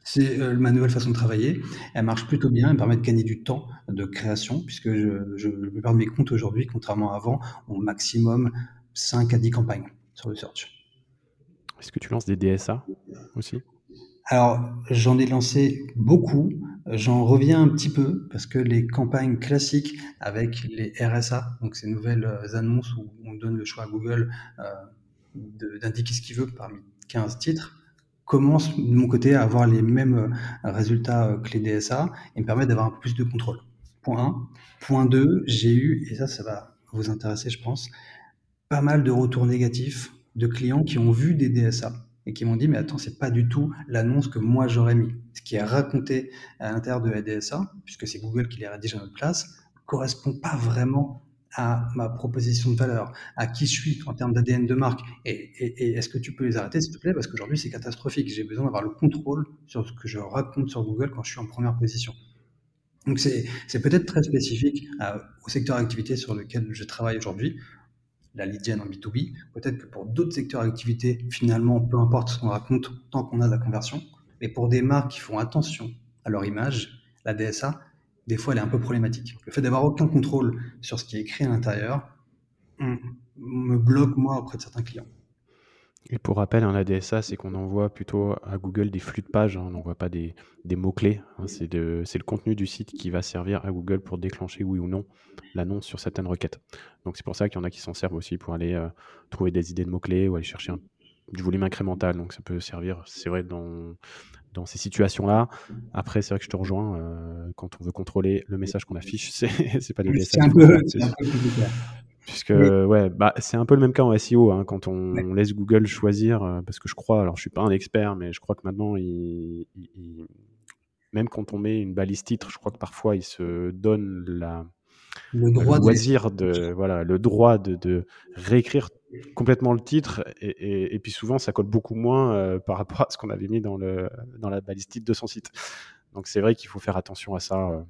C'est euh, ma nouvelle façon de travailler. Elle marche plutôt bien. Elle me permet de gagner du temps de création, puisque je, je, la plupart de mes comptes aujourd'hui, contrairement à avant, ont maximum 5 à 10 campagnes sur le search. Est-ce que tu lances des DSA aussi? Alors, j'en ai lancé beaucoup. J'en reviens un petit peu parce que les campagnes classiques avec les RSA, donc ces nouvelles euh, annonces où on donne le choix à Google euh, d'indiquer ce qu'il veut parmi 15 titres, commencent de mon côté à avoir les mêmes euh, résultats que les DSA et me permettent d'avoir un peu plus de contrôle. Point 1. Point 2, j'ai eu, et ça, ça va vous intéresser, je pense, pas mal de retours négatifs de clients qui ont vu des DSA et qui m'ont dit mais attends c'est pas du tout l'annonce que moi j'aurais mis ce qui est raconté à l'intérieur de la DSA puisque c'est Google qui les rédige à notre place correspond pas vraiment à ma proposition de valeur, à qui je suis en termes d'ADN de marque. Et, est-ce que tu peux les arrêter, s'il te plaît? Parce qu'aujourd'hui, c'est catastrophique. J'ai besoin d'avoir le contrôle sur ce que je raconte sur Google quand je suis en première position. Donc, c'est peut-être très spécifique euh, au secteur d'activité sur lequel je travaille aujourd'hui la lead en B2B. Peut-être que pour d'autres secteurs d'activité, finalement, peu importe ce qu'on raconte, tant qu'on a de la conversion. Mais pour des marques qui font attention à leur image, la DSA, des fois, elle est un peu problématique. Le fait d'avoir aucun contrôle sur ce qui est écrit à l'intérieur me bloque, moi, auprès de certains clients. Et pour rappel, un ADSA, c'est qu'on envoie plutôt à Google des flux de pages, hein, on n'envoie pas des, mots-clés. Hein. c'est le contenu du site qui va servir à Google pour déclencher oui ou non l'annonce sur certaines requêtes. Donc c'est pour ça qu'il y en a qui s'en servent aussi pour aller euh, trouver des idées de mots-clés ou aller chercher du volume incrémental. Donc ça peut servir, c'est vrai, dans, dans ces situations-là. Après, c'est vrai que je te rejoins, euh, quand on veut contrôler le message qu'on affiche, (laughs) c'est pas des. C'est un peu, Puisque, ouais, bah, c'est un peu le même cas en SEO, hein, quand on, laisse Google choisir, euh, parce que je crois, alors je suis pas un expert, mais je crois que maintenant, il, même quand on met une balise titre, je crois que parfois, il se donne la, le, droit loisir de, voilà, le droit de, de, réécrire complètement le titre, et, et, puis souvent, ça colle beaucoup moins euh, par rapport à ce qu'on avait mis dans, le, dans la balise titre de son site. Donc c'est vrai qu'il faut faire attention à ça. Euh,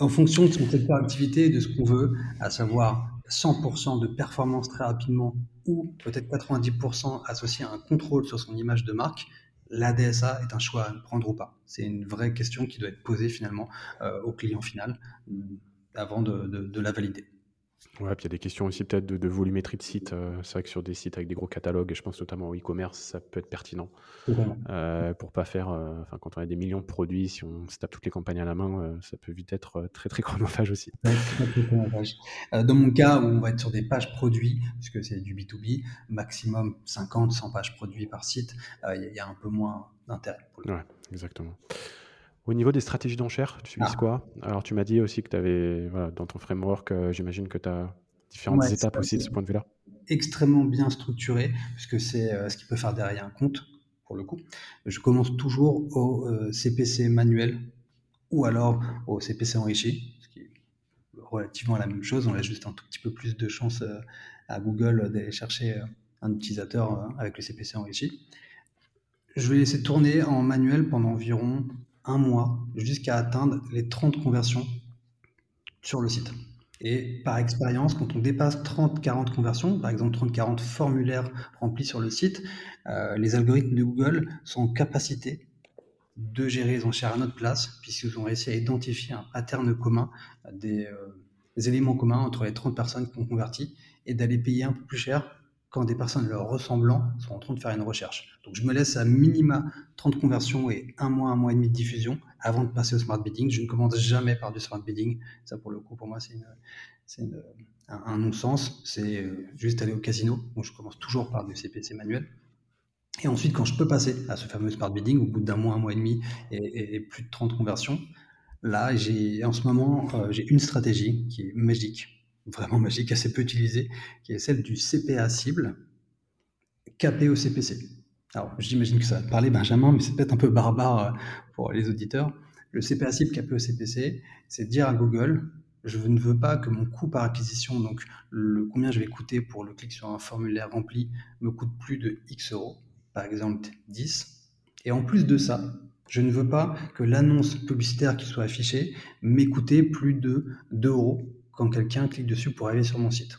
en fonction de son secteur d'activité et de ce qu'on veut, à savoir 100% de performance très rapidement ou peut-être 90% associé à un contrôle sur son image de marque, la DSA est un choix à prendre ou pas. C'est une vraie question qui doit être posée finalement euh, au client final euh, avant de la valider. Ouais, puis il y a des questions aussi peut-être de, volumétrie de site. Euh, c'est vrai que sur des sites avec des gros catalogues, et je pense notamment au e-commerce, ça peut être pertinent. Euh, pour pas faire, euh, quand on a des millions de produits, si on se tape toutes les campagnes à la main, ça peut vite être très très chronophage aussi. dans mon cas, où on va être sur des pages produits, puisque c'est du B2B, maximum 50, 100 pages produits par site, il y, a un peu moins d'intérêt. Ouais, exactement. Au niveau des stratégies d'enchères, tu utilises ah. quoi? Alors, tu m'as dit aussi que tu avais, voilà, dans ton framework, euh, j'imagine que tu as différentes étapes aussi de ce point de vue-là. Extrêmement bien structuré, puisque c'est euh, ce qui peut faire derrière un compte, pour le coup. Je commence toujours au CPC euh, manuel ou alors au CPC enrichi, ce qui est relativement la même chose. On a juste un tout petit peu plus de chance à Google d'aller chercher un utilisateur avec le CPC enrichi. Je vais laisser tourner en manuel pendant environ un mois jusqu'à atteindre les 30 conversions sur le site. Et par expérience, quand on dépasse 30-40 conversions, par exemple 30-40 formulaires remplis sur le site, euh, les algorithmes de Google sont en capacité de gérer les enchères à notre place, puisqu'ils ont réussi à identifier un pattern commun, des, euh, des éléments communs entre les 30 personnes qui ont converti, et d'aller payer un peu plus cher quand des personnes leur ressemblant sont en train de faire une recherche. Donc je me laisse à minima 30 conversions et un mois, un mois et demi de diffusion avant de passer au smart bidding. Je ne commence jamais par du smart bidding. Ça pour le coup pour moi c'est un, non-sens. C'est euh, juste aller au casino. Donc je commence toujours par du CPC manuel. Et ensuite, quand je peux passer à ce fameux smart bidding au bout d'un mois, un mois et demi et, plus de 30 conversions, là, j'ai en ce moment, euh, j'ai une stratégie qui est magique vraiment magique, assez peu utilisée, qui est celle du CPA cible capé au CPC. Alors, j'imagine que ça va te parler, Benjamin, mais c'est peut-être un peu barbare euh, pour les auditeurs. Le CPA cible capé au CPC, c'est dire à Google, je ne veux pas que mon coût par acquisition, donc le, combien je vais coûter pour le clic sur un formulaire rempli, me coûte plus de X euros, par exemple 10. Et en plus de ça, je ne veux pas que l'annonce publicitaire qui soit affichée m'ait coûté plus de 2 euros quand quelqu'un clique dessus pour arriver sur mon site.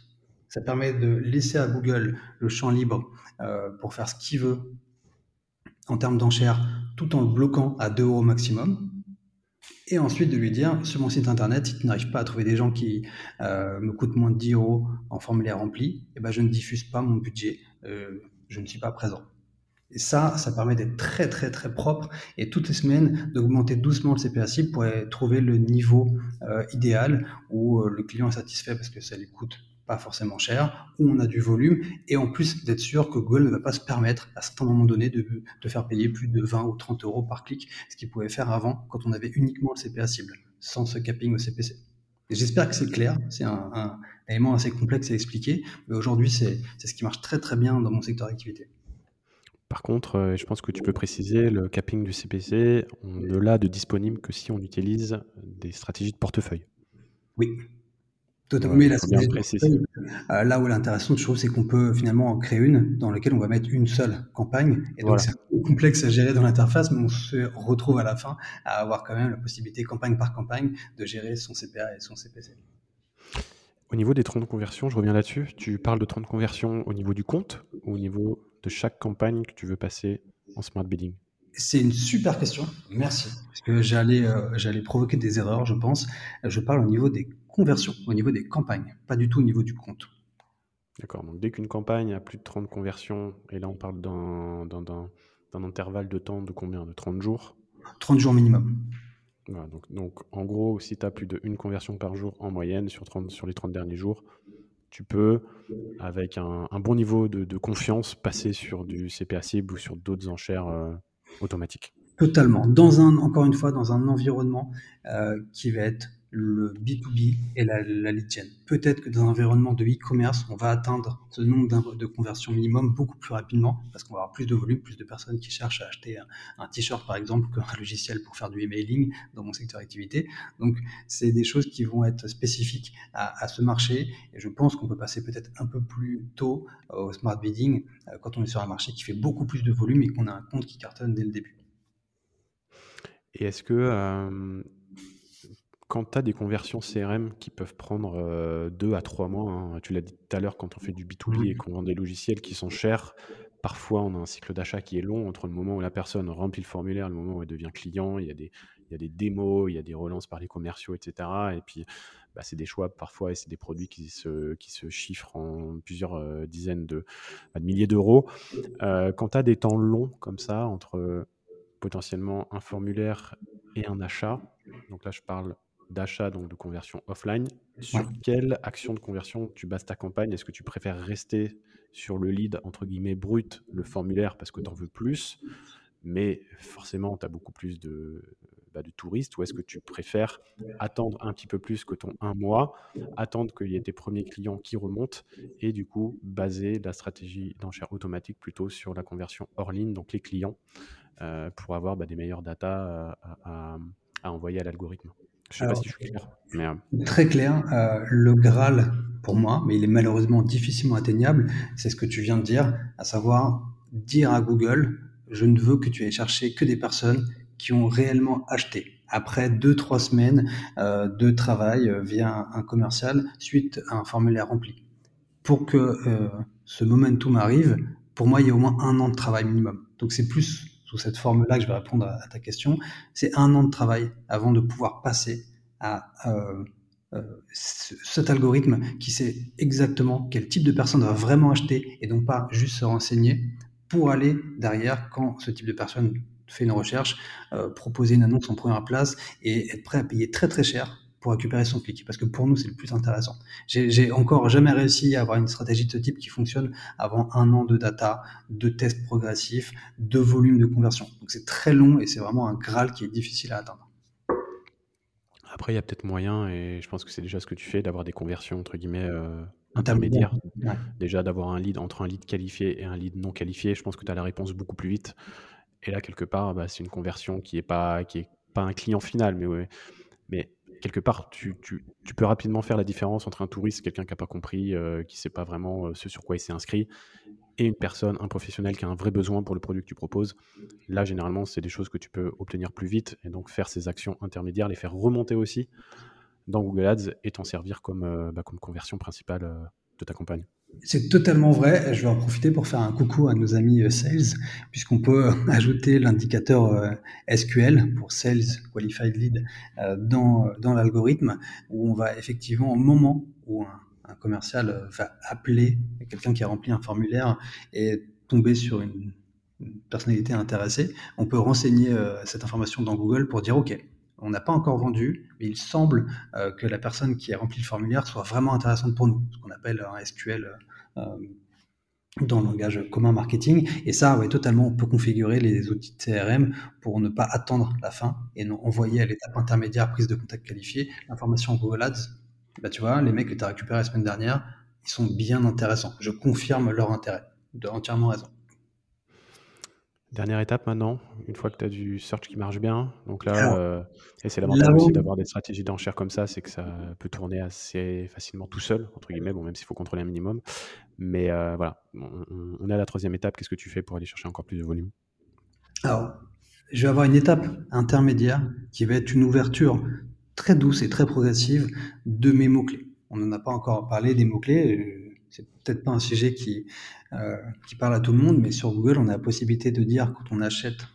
Ça permet de laisser à Google le champ libre euh, pour faire ce qu'il veut en termes d'enchères, tout en le bloquant à 2 euros maximum. Et ensuite de lui dire, sur mon site internet, si tu n'arrives pas à trouver des gens qui euh, me coûtent moins de 10 euros en formulaire rempli, eh ben je ne diffuse pas mon budget, euh, je ne suis pas présent. Et ça, ça permet d'être très très très propre et toutes les semaines d'augmenter doucement le CPA cible pour trouver le niveau euh, idéal où euh, le client est satisfait parce que ça lui coûte pas forcément cher, où on a du volume et en plus d'être sûr que Google ne va pas se permettre à certains moments donnés de, faire payer plus de 20 ou 30 euros par clic, ce qu'il pouvait faire avant quand on avait uniquement le CPA cible, sans ce capping au CPC. J'espère que c'est clair, c'est un élément assez complexe à expliquer, mais aujourd'hui c'est ce qui marche très très bien dans mon secteur d'activité. Par contre, euh, je pense que tu peux préciser, le capping du CPC, on ne l'a de disponible que si on utilise des stratégies de portefeuille. Oui, totalement. Mais euh, là où l'intéressant, je trouve, c'est qu'on peut finalement en créer une dans laquelle on va mettre une seule campagne. Et donc, c'est complexe à gérer dans l'interface, mais on se retrouve à la fin à avoir quand même la possibilité, campagne par campagne, de gérer son CPA et son CPC. Au niveau des 30 conversions, je reviens là-dessus. Tu parles de 30 conversions au niveau du compte ou au niveau de chaque campagne que tu veux passer en smart bidding C'est une super question, merci. Parce que j'allais, euh, j'allais provoquer des erreurs, je pense. Je parle au niveau des conversions, au niveau des campagnes, pas du tout au niveau du compte. D'accord, donc dès qu'une campagne a plus de 30 conversions, et là on parle d'un intervalle de temps de combien? De 30 jours? 30 jours minimum. donc, donc, en gros, si tu as plus d'une conversion par jour en moyenne sur, 30, sur les 30 derniers jours, tu peux, avec un, bon niveau de, confiance, passer sur du CPA cible ou sur d'autres enchères euh, automatiques. Totalement. Dans un, encore une fois, dans un environnement euh, qui va être le B2B et la, lead gen. Peut-être que dans un environnement de e-commerce, on va atteindre ce nombre de conversions minimum beaucoup plus rapidement parce qu'on va avoir plus de volume, plus de personnes qui cherchent à acheter un, t-shirt par exemple qu'un (laughs) logiciel pour faire du emailing dans mon secteur d'activité. Donc c'est des choses qui vont être spécifiques à, ce marché et je pense qu'on peut passer peut-être un peu plus tôt au smart bidding euh, quand on est sur un marché qui fait beaucoup plus de volume et qu'on a un compte qui cartonne dès le début. Et est-ce que euh, quand tu as des conversions CRM qui peuvent prendre euh, deux à trois mois, hein, tu l'as dit tout à l'heure, quand on fait du B2B et qu'on vend des logiciels qui sont chers, parfois on a un cycle d'achat qui est long entre le moment où la personne remplit le formulaire et le moment où elle devient client. Il y a des, il y a des démos, il y a des relances par les commerciaux, etc. Et puis, bah, c'est des choix parfois et c'est des produits qui se, qui se chiffrent en plusieurs euh, dizaines de, bah, de, milliers d'euros. Euh, quand tu as des temps longs comme ça, entre potentiellement un formulaire et un achat, donc là je parle d'achat, donc de conversion offline. Sur quelle action de conversion tu bases ta campagne? Est-ce que tu préfères rester sur le lead, entre guillemets, brut, le formulaire, parce que tu en veux plus, mais forcément, tu as beaucoup plus de, bah, de touristes, ou est-ce que tu préfères attendre un petit peu plus que ton un mois, attendre qu'il y ait tes premiers clients qui remontent, et du coup, baser la stratégie d'enchère automatique plutôt sur la conversion hors ligne, donc les clients, euh, pour avoir bah, des meilleures data à envoyer à l'algorithme? Je sais pas si je suis clair. Euh, très clair. Euh, le Graal, pour moi, mais il est malheureusement difficilement atteignable, c'est ce que tu viens de dire, à savoir dire à Google, je ne veux que tu aies cherché que des personnes qui ont réellement acheté. Après deux, trois semaines euh, de travail via un, commercial suite à un formulaire rempli. Pour que ce momentum arrive, pour moi, il y a au moins un an de travail minimum. Donc c'est plus cette forme-là que je vais répondre à, ta question, c'est un an de travail avant de pouvoir passer à euh, euh, cet algorithme qui sait exactement quel type de personne va vraiment acheter et donc pas juste se renseigner pour aller derrière quand ce type de personne fait une recherche, euh, proposer une annonce en première place et être prêt à payer très très cher pour récupérer son clic, parce que pour nous, c'est le plus intéressant. J'ai encore jamais réussi à avoir une stratégie de ce type qui fonctionne avant un an de data, de tests progressifs, de volume de conversion. Donc c'est très long et c'est vraiment un Graal qui est difficile à atteindre. Après, il y a peut-être moyen, et je pense que c'est déjà ce que tu fais, d'avoir des conversions entre guillemets euh, intermédiaires. Déjà d'avoir un lead entre un lead qualifié et un lead non qualifié, je pense que tu as la réponse beaucoup plus vite. Et là, quelque part, bah, c'est une conversion qui n'est pas, qui est pas un client final, mais, ouais, mais quelque part, tu, peux rapidement faire la différence entre un touriste, quelqu'un qui n'a pas compris, euh, qui ne sait pas vraiment euh, ce sur quoi il s'est inscrit, et une personne, un professionnel qui a un vrai besoin pour le produit que tu proposes. Là, généralement, c'est des choses que tu peux obtenir plus vite et donc faire ces actions intermédiaires, les faire remonter aussi dans Google Ads et t'en servir comme, euh, bah, comme conversion principale de ta campagne. C'est totalement vrai. Je vais en profiter pour faire un coucou à nos amis euh, sales, puisqu'on peut euh, (laughs) ajouter l'indicateur euh, SQL pour Sales Qualified Lead dans, dans l'algorithme, où on va effectivement, au moment où un, commercial va appeler quelqu'un qui a rempli un formulaire et tomber sur une, personnalité intéressée, on peut renseigner cette information dans Google pour dire OK, on n'a pas encore vendu, mais il semble que la personne qui a rempli le formulaire soit vraiment intéressante pour nous, ce qu'on appelle un SQL euh, dans le langage commun marketing. Et ça, ouais, totalement, on peut configurer les outils de CRM pour ne pas attendre la fin et non envoyer à l'étape intermédiaire prise de contact qualifiée l'information Google Ads. Bah, tu vois, les mecs que tu as récupérés la semaine dernière, ils sont bien intéressants. Je confirme leur intérêt. De entièrement raison. Dernière étape maintenant, une fois que tu as du search qui marche bien, donc là, euh, et c'est l'avantage aussi d'avoir des stratégies d'enchères comme ça, c'est que ça peut tourner assez facilement tout seul, entre guillemets, bon, même s'il faut contrôler un minimum. Mais euh, voilà, on, est à la troisième étape, qu'est-ce que tu fais pour aller chercher encore plus de volume? Alors, je vais avoir une étape intermédiaire qui va être une ouverture très douce et très progressive de mes mots-clés. On n'en a pas encore parlé des mots-clés c'est peut-être pas un sujet qui, euh, qui parle à tout le monde, mais sur Google, on a la possibilité de dire quand on achète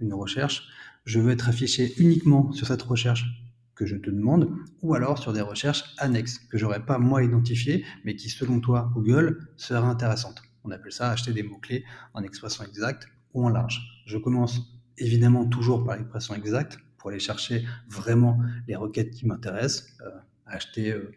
une recherche, je veux être affiché uniquement sur cette recherche que je te demande, ou alors sur des recherches annexes que j'aurais pas moi identifiées, mais qui selon toi, Google, seraient intéressantes. On appelle ça acheter des mots-clés en expression exacte ou en large. Je commence évidemment toujours par l'expression exacte pour aller chercher vraiment les requêtes qui m'intéressent. Euh, acheter euh,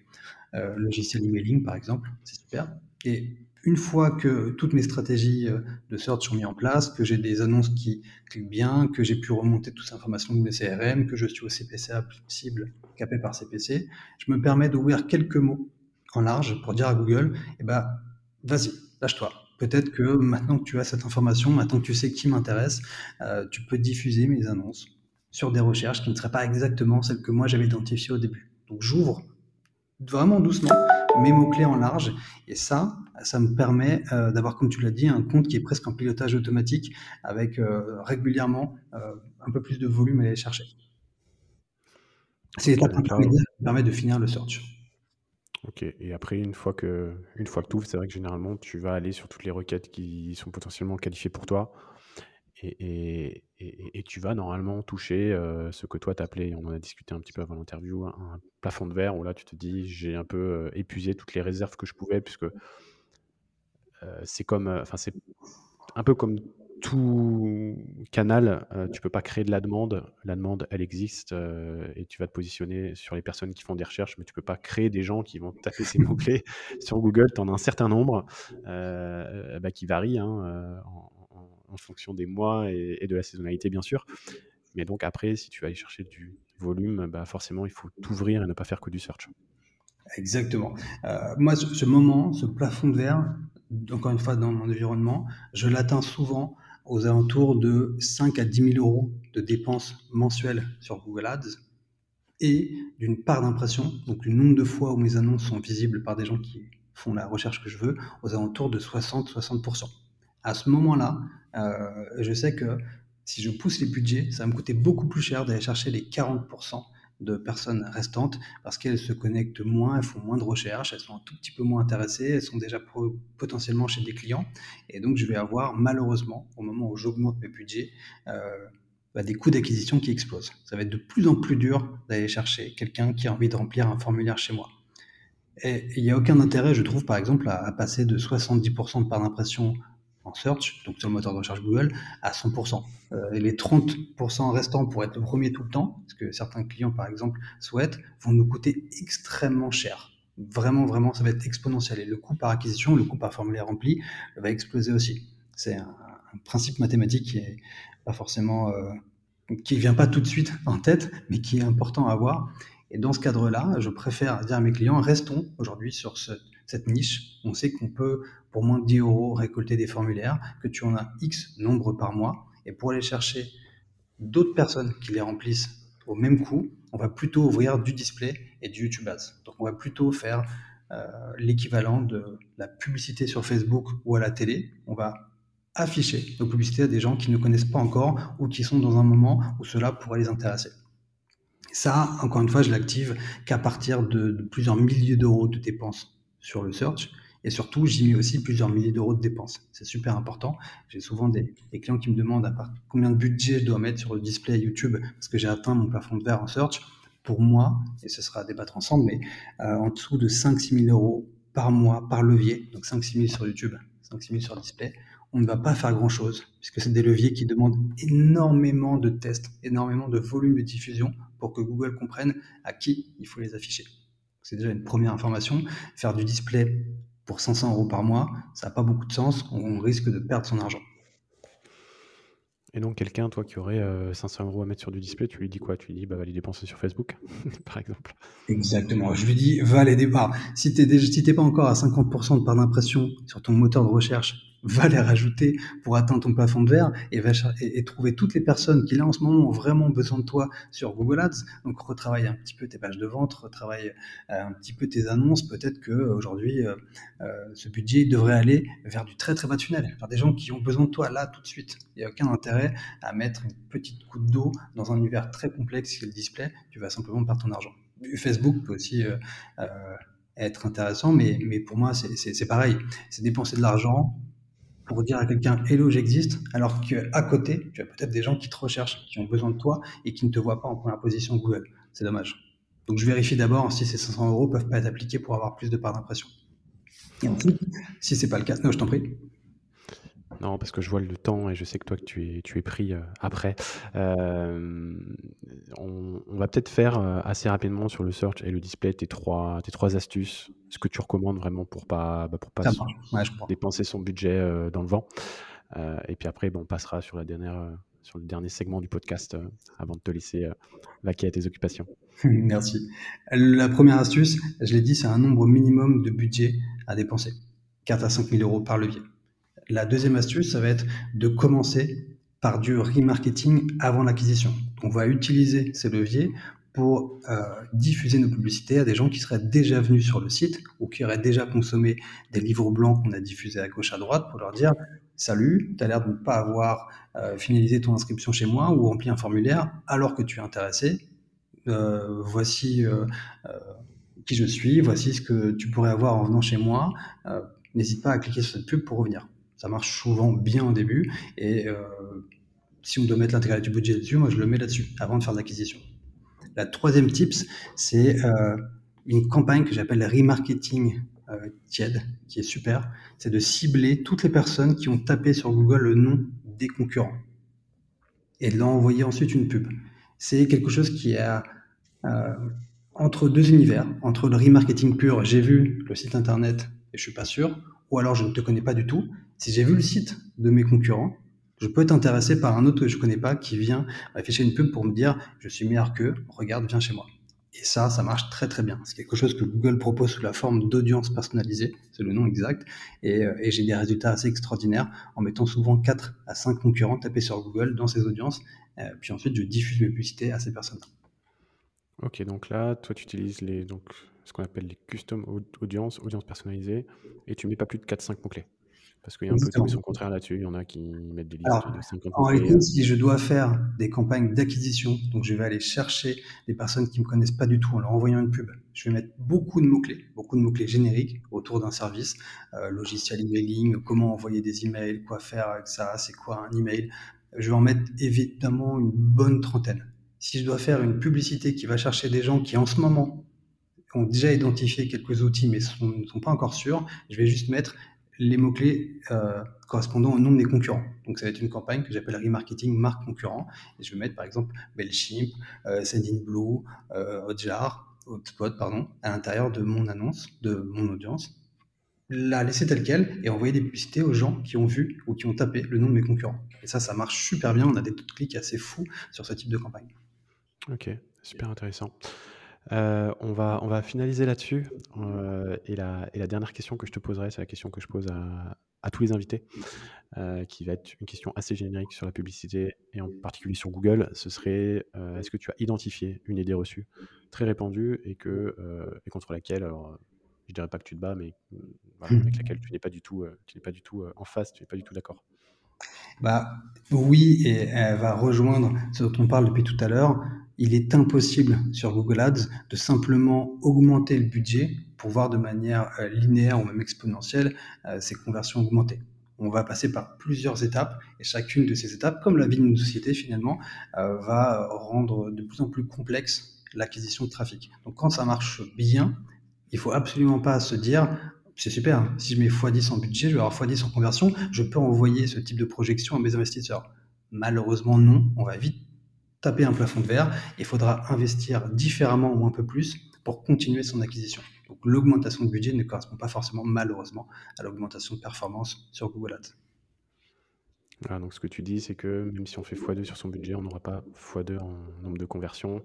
logiciel emailing par exemple, c'est super. Et une fois que toutes mes stratégies euh, de search sont mises en place, que j'ai des annonces qui cliquent bien, que j'ai pu remonter toutes ces informations de mes CRM, que je suis au CPCA cible capé par CPC, je me permets d'ouvrir quelques mots en large pour dire à Google, eh ben, vas-y, lâche-toi. Peut-être que maintenant que tu as cette information, maintenant que tu sais qui m'intéresse, euh, tu peux diffuser mes annonces sur des recherches qui ne seraient pas exactement celles que moi j'avais identifiées au début. Donc j'ouvre vraiment doucement mes mots-clés en large. Et ça, ça me permet euh, d'avoir, comme tu l'as dit, un compte qui est presque en pilotage automatique avec euh, régulièrement euh, un peu plus de volume à aller chercher. C'est l'étape intermédiaire qui permet de finir le search. Ok, et après, une fois que, une fois que tu ouvres, c'est vrai que généralement, tu vas aller sur toutes les requêtes qui sont potentiellement qualifiées pour toi. Et, tu vas normalement toucher euh, ce que toi t'appelais, on en a discuté un petit peu avant l'interview, un, plafond de verre où là tu te dis j'ai un peu euh, épuisé toutes les réserves que je pouvais puisque euh, c'est comme, enfin c'est un peu comme tout canal, tu peux pas créer de la demande. La demande, elle existe et tu vas te positionner sur les personnes qui font des recherches, mais tu peux pas créer des gens qui vont taper ces (laughs) mots-clés sur Google. Tu en as un certain nombre bah, qui varient hein, en, en fonction des mois et, de la saisonnalité, bien sûr. Mais donc après, si tu vas aller chercher du volume, bah forcément, il faut t'ouvrir et ne pas faire que du search. Exactement. Euh, moi, ce, moment, ce plafond de verre, encore une fois, dans mon environnement, je l'atteins souvent aux alentours de 5 à 10 000 euros de dépenses mensuelles sur Google Ads et d'une part d'impression, donc le nombre de fois où mes annonces sont visibles par des gens qui font la recherche que je veux, aux alentours de 60-60% à ce moment-là, je sais que si je pousse les budgets, ça va me coûter beaucoup plus cher d'aller chercher les 40% de personnes restantes parce qu'elles se connectent moins, elles font moins de recherches, elles sont un tout petit peu moins intéressées, elles sont déjà potentiellement chez des clients. Et donc, je vais avoir malheureusement, au moment où j'augmente mes budgets, euh, bah, des coûts d'acquisition qui explosent. Ça va être de plus en plus dur d'aller chercher quelqu'un qui a envie de remplir un formulaire chez moi. Et il n'y a aucun intérêt, je trouve, par exemple, à, à passer de 70% de part d'impression en search, donc sur le moteur de recherche Google, à 100%. Euh, et les 30% restants pour être le premier tout le temps, ce que certains clients par exemple souhaitent, vont nous coûter extrêmement cher. Vraiment, vraiment, ça va être exponentiel. Et le coût par acquisition, le coût par formulaire rempli va exploser aussi. C'est un, principe mathématique qui est pas forcément, euh, qui vient pas tout de suite en tête, mais qui est important à avoir. Et dans ce cadre-là, je préfère dire à mes clients, restons aujourd'hui sur ce, cette niche. On sait qu'on peut, pour moins de 10 euros, récolter des formulaires, que tu en as X nombre par mois. Et pour aller chercher d'autres personnes qui les remplissent au même coût, on va plutôt ouvrir du display et du YouTube Ads. Donc on va plutôt faire euh, l'équivalent de la publicité sur Facebook ou à la télé. On va afficher nos publicités à des gens qui ne connaissent pas encore ou qui sont dans un moment où cela pourrait les intéresser. Ça, encore une fois, je l'active qu'à partir de, de plusieurs milliers d'euros de dépenses sur le search. Et surtout, j'y mets aussi plusieurs milliers d'euros de dépenses. C'est super important. J'ai souvent des, clients qui me demandent à part combien de budget je dois mettre sur le display YouTube parce que j'ai atteint mon plafond de verre en search. Pour moi, et ce sera à débattre ensemble, mais euh, en dessous de 5-6 000 euros par mois, par levier, donc 5-6 000 sur YouTube, 5-6 000 sur display, on ne va pas faire grand-chose, puisque c'est des leviers qui demandent énormément de tests, énormément de volume de diffusion pour que Google comprenne à qui il faut les afficher. C'est déjà une première information. Faire du display pour 500 euros par mois, ça n'a pas beaucoup de sens. On risque de perdre son argent. Et donc, quelqu'un, toi, qui aurait 500 euh, euros à mettre sur du display, tu lui dis quoi? Tu lui dis, bah, va les dépenser sur Facebook, (laughs) par exemple. Exactement. Je lui dis, va les dépenser. Si tu n'es si pas encore à 50% de part d'impression sur ton moteur de recherche, va les rajouter pour atteindre ton plafond de verre et, va, et, trouver toutes les personnes qui là en ce moment ont vraiment besoin de toi sur Google Ads. Donc retravaille un petit peu tes pages de vente, retravaille euh, un petit peu tes annonces. Peut-être que aujourd'hui euh, euh, ce budget devrait aller vers du très très bas de tunnel, vers des gens qui ont besoin de toi là tout de suite. Il n'y a aucun intérêt à mettre une petite goutte d'eau dans un univers très complexe qui est le display. Tu vas simplement perdre ton argent. Facebook peut aussi être intéressant, mais, mais pour moi, c'est pareil. C'est dépenser de l'argent pour dire à quelqu'un Hello, j'existe, alors qu'à côté, tu as peut-être des gens qui te recherchent, qui ont besoin de toi et qui ne te voient pas en première position Google. C'est dommage. Donc je vérifie d'abord si ces 500 euros peuvent pas être appliqués pour avoir plus de part d'impression. Et ensuite, si c'est pas le cas, non, je t'en prie. Non, parce que je vois le temps et je sais que toi, que tu es, tu es pris euh, après. Euh, on, va peut-être faire euh, assez rapidement sur le search et le display tes trois, tes trois astuces, ce que tu recommandes vraiment pour pas, bah, pour pas dépenser son budget dans le vent. et puis après, bon, on passera sur, la dernière, sur le dernier segment du podcast avant de te laisser vaquer à tes occupations. (laughs) Merci. La première astuce, je l'ai dit, c'est un nombre minimum de budget à dépenser. 4 à 5 000 euros par levier. La deuxième astuce, ça va être de commencer par du remarketing avant l'acquisition. On va utiliser ces leviers pour euh, diffuser nos publicités à des gens qui seraient déjà venus sur le site ou qui auraient déjà consommé des livres blancs qu'on a diffusés à gauche à droite pour leur dire Salut, tu as l'air de ne pas avoir euh, finalisé ton inscription chez moi ou rempli un formulaire alors que tu es intéressé. Euh, voici qui je suis, voici ce que tu pourrais avoir en venant chez moi. N'hésite pas à cliquer sur cette pub pour revenir. Ça marche souvent bien au début. Et euh, si on doit mettre l'intégralité du budget dessus, moi je le mets là-dessus avant de faire l'acquisition. La troisième tips, c'est euh, une campagne que j'appelle remarketing euh, tiède, qui est super. C'est de cibler toutes les personnes qui ont tapé sur Google le nom des concurrents et de leur envoyer ensuite une pub. C'est quelque chose qui est entre deux univers, entre le remarketing pur, j'ai vu le site internet et je suis pas sûr, ou alors je ne te connais pas du tout, si j'ai vu le site de mes concurrents, je peux être intéressé par un autre que je ne connais pas qui vient afficher une pub pour me dire je suis meilleur qu'eux, regarde, viens chez moi. Et ça, ça marche très très bien. C'est quelque chose que Google propose sous la forme d'audience personnalisée, c'est le nom exact, et, euh, j'ai des résultats assez extraordinaires en mettant souvent 4 à 5 concurrents tapés sur Google dans ces audiences, euh, puis ensuite je diffuse mes publicités à ces personnes-là. Ok, donc là, toi tu utilises ce qu'on appelle les custom audience, audience personnalisée, et tu mets pas plus de 4-5 mots-clés. Parce qu'il y a un peu tout son contraire là-dessus. Il y en a qui mettent des listes de 50 En réalité, si je dois faire des campagnes d'acquisition, donc je vais aller chercher des personnes qui ne me connaissent pas du tout en leur envoyant une pub, je vais mettre beaucoup de mots-clés, beaucoup de mots-clés génériques autour d'un service, euh, logiciel emailing, comment envoyer des emails, quoi faire avec ça, c'est quoi un email. Je vais en mettre évidemment une bonne trentaine. Si je dois faire une publicité qui va chercher des gens qui en ce moment ont déjà identifié quelques outils mais ne sont pas encore sûrs, je vais juste mettre les mots-clés euh, correspondant au nom des concurrents. Donc ça va être une campagne que j'appelle remarketing marque concurrent. Et je vais mettre par exemple Mailchimp, euh, Sendinblue, euh, Hotjar, Hotspot, pardon, à l'intérieur de mon annonce, de mon audience. La laisser telle quelle et envoyer des publicités aux gens qui ont vu ou qui ont tapé le nom de mes concurrents. Et ça, ça marche super bien. On a des taux de clics assez fous sur ce type de campagne. Ok, super intéressant. Euh, on, va, on va finaliser là-dessus. Euh, et, la, et la dernière question que je te poserai, c'est la question que je pose à, à tous les invités, euh, qui va être une question assez générique sur la publicité et en particulier sur Google. Ce serait est-ce que tu as identifié une idée reçue très répandue et, que, et contre laquelle, alors, je dirais pas que tu te bats, mais avec laquelle tu n'es pas du tout, tu n'es pas du tout en face, tu n'es pas du tout d'accord? Bah, oui, et elle va rejoindre ce dont on parle depuis tout à l'heure il est impossible sur Google Ads de simplement augmenter le budget pour voir de manière euh, linéaire ou même exponentielle euh, ces conversions augmentées. On va passer par plusieurs étapes et chacune de ces étapes, comme la vie d'une société finalement, euh, va rendre de plus en plus complexe l'acquisition de trafic. Donc quand ça marche bien, il faut absolument pas se dire c'est super, si je mets x10 en budget, je vais avoir x10 en conversion, je peux envoyer ce type de projection à mes investisseurs. Malheureusement non, on va vite taper un plafond de verre, il faudra investir différemment ou un peu plus pour continuer son acquisition. Donc l'augmentation de budget ne correspond pas forcément malheureusement à l'augmentation de performance sur Google Ads. donc ce que tu dis, c'est que même si on fait x2 sur son budget, on n'aura pas x2 en nombre de conversions.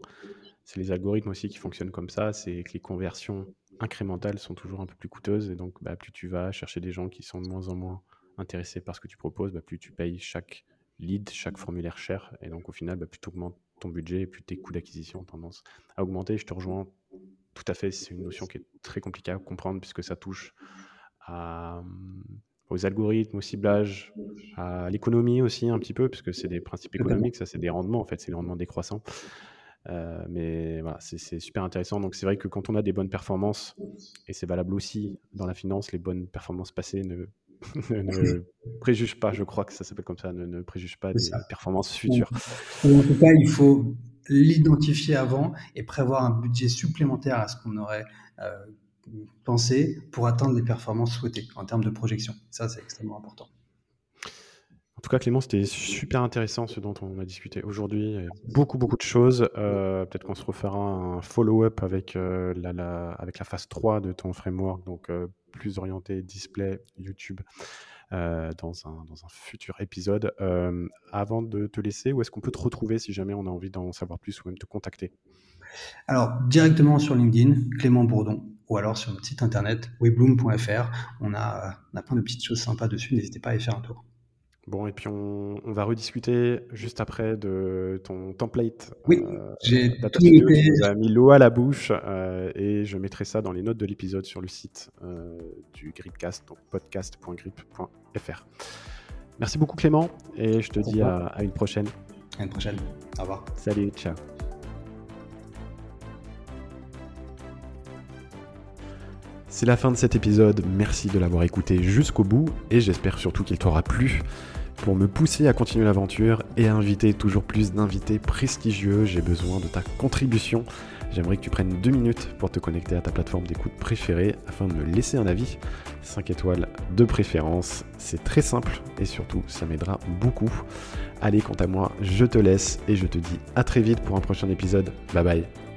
C'est les algorithmes aussi qui fonctionnent comme ça, c'est que les conversions incrémentales sont toujours un peu plus coûteuses et donc bah, plus tu vas chercher des gens qui sont de moins en moins intéressés par ce que tu proposes, bah, plus tu payes chaque lead, chaque formulaire cher. Et donc, au final, bah, plus tu augmentes ton budget, plus tes coûts d'acquisition ont tendance à augmenter. Je te rejoins tout à fait. C'est une notion qui est très compliquée à comprendre puisque ça touche aux algorithmes, au ciblage, à l'économie aussi un petit peu, puisque c'est des principes économiques, ça c'est des rendements en fait, c'est les rendements décroissants. Euh, mais voilà, c'est super intéressant. Donc c'est vrai que quand on a des bonnes performances, et c'est valable aussi dans la finance, les bonnes performances passées ne (laughs) ne préjuge pas, je crois que ça s'appelle comme ça, ne, préjuge pas des performances futures. En tout cas, il faut l'identifier avant et prévoir un budget supplémentaire à ce qu'on aurait euh, pensé pour atteindre les performances souhaitées en termes de projection. Ça, c'est extrêmement important. En tout cas, Clément, c'était super intéressant ce dont on a discuté aujourd'hui. Beaucoup, beaucoup de choses. Euh, peut-être qu'on se refera un follow-up avec, euh, la, phase 3 de ton framework, donc euh, plus orienté display, YouTube, dans, un, dans un futur épisode. avant de te laisser, où est-ce qu'on peut te retrouver si jamais on a envie d'en savoir plus ou même te contacter? Alors, directement sur LinkedIn, Clément Bourdon, ou alors sur notre site internet webloom.fr. On a, on a plein de petites choses sympas dessus, n'hésitez pas à y faire un tour. Bon, et puis on, va rediscuter juste après de ton template. Oui, euh, j'ai tout mis l'eau à la bouche euh, et je mettrai ça dans les notes de l'épisode sur le site euh, du Gripcast, donc podcast.grip.fr. Merci beaucoup Clément et je te dis à, à une prochaine. À une prochaine. Au revoir. Salut, ciao. C'est la fin de cet épisode, merci de l'avoir écouté jusqu'au bout et j'espère surtout qu'il t'aura plu. Pour me pousser à continuer l'aventure et à inviter toujours plus d'invités prestigieux, j'ai besoin de ta contribution. J'aimerais que tu prennes deux minutes pour te connecter à ta plateforme d'écoute préférée afin de me laisser un avis. 5 étoiles de préférence, c'est très simple et surtout ça m'aidera beaucoup. Allez, quant à moi, je te laisse et je te dis à très vite pour un prochain épisode. Bye bye.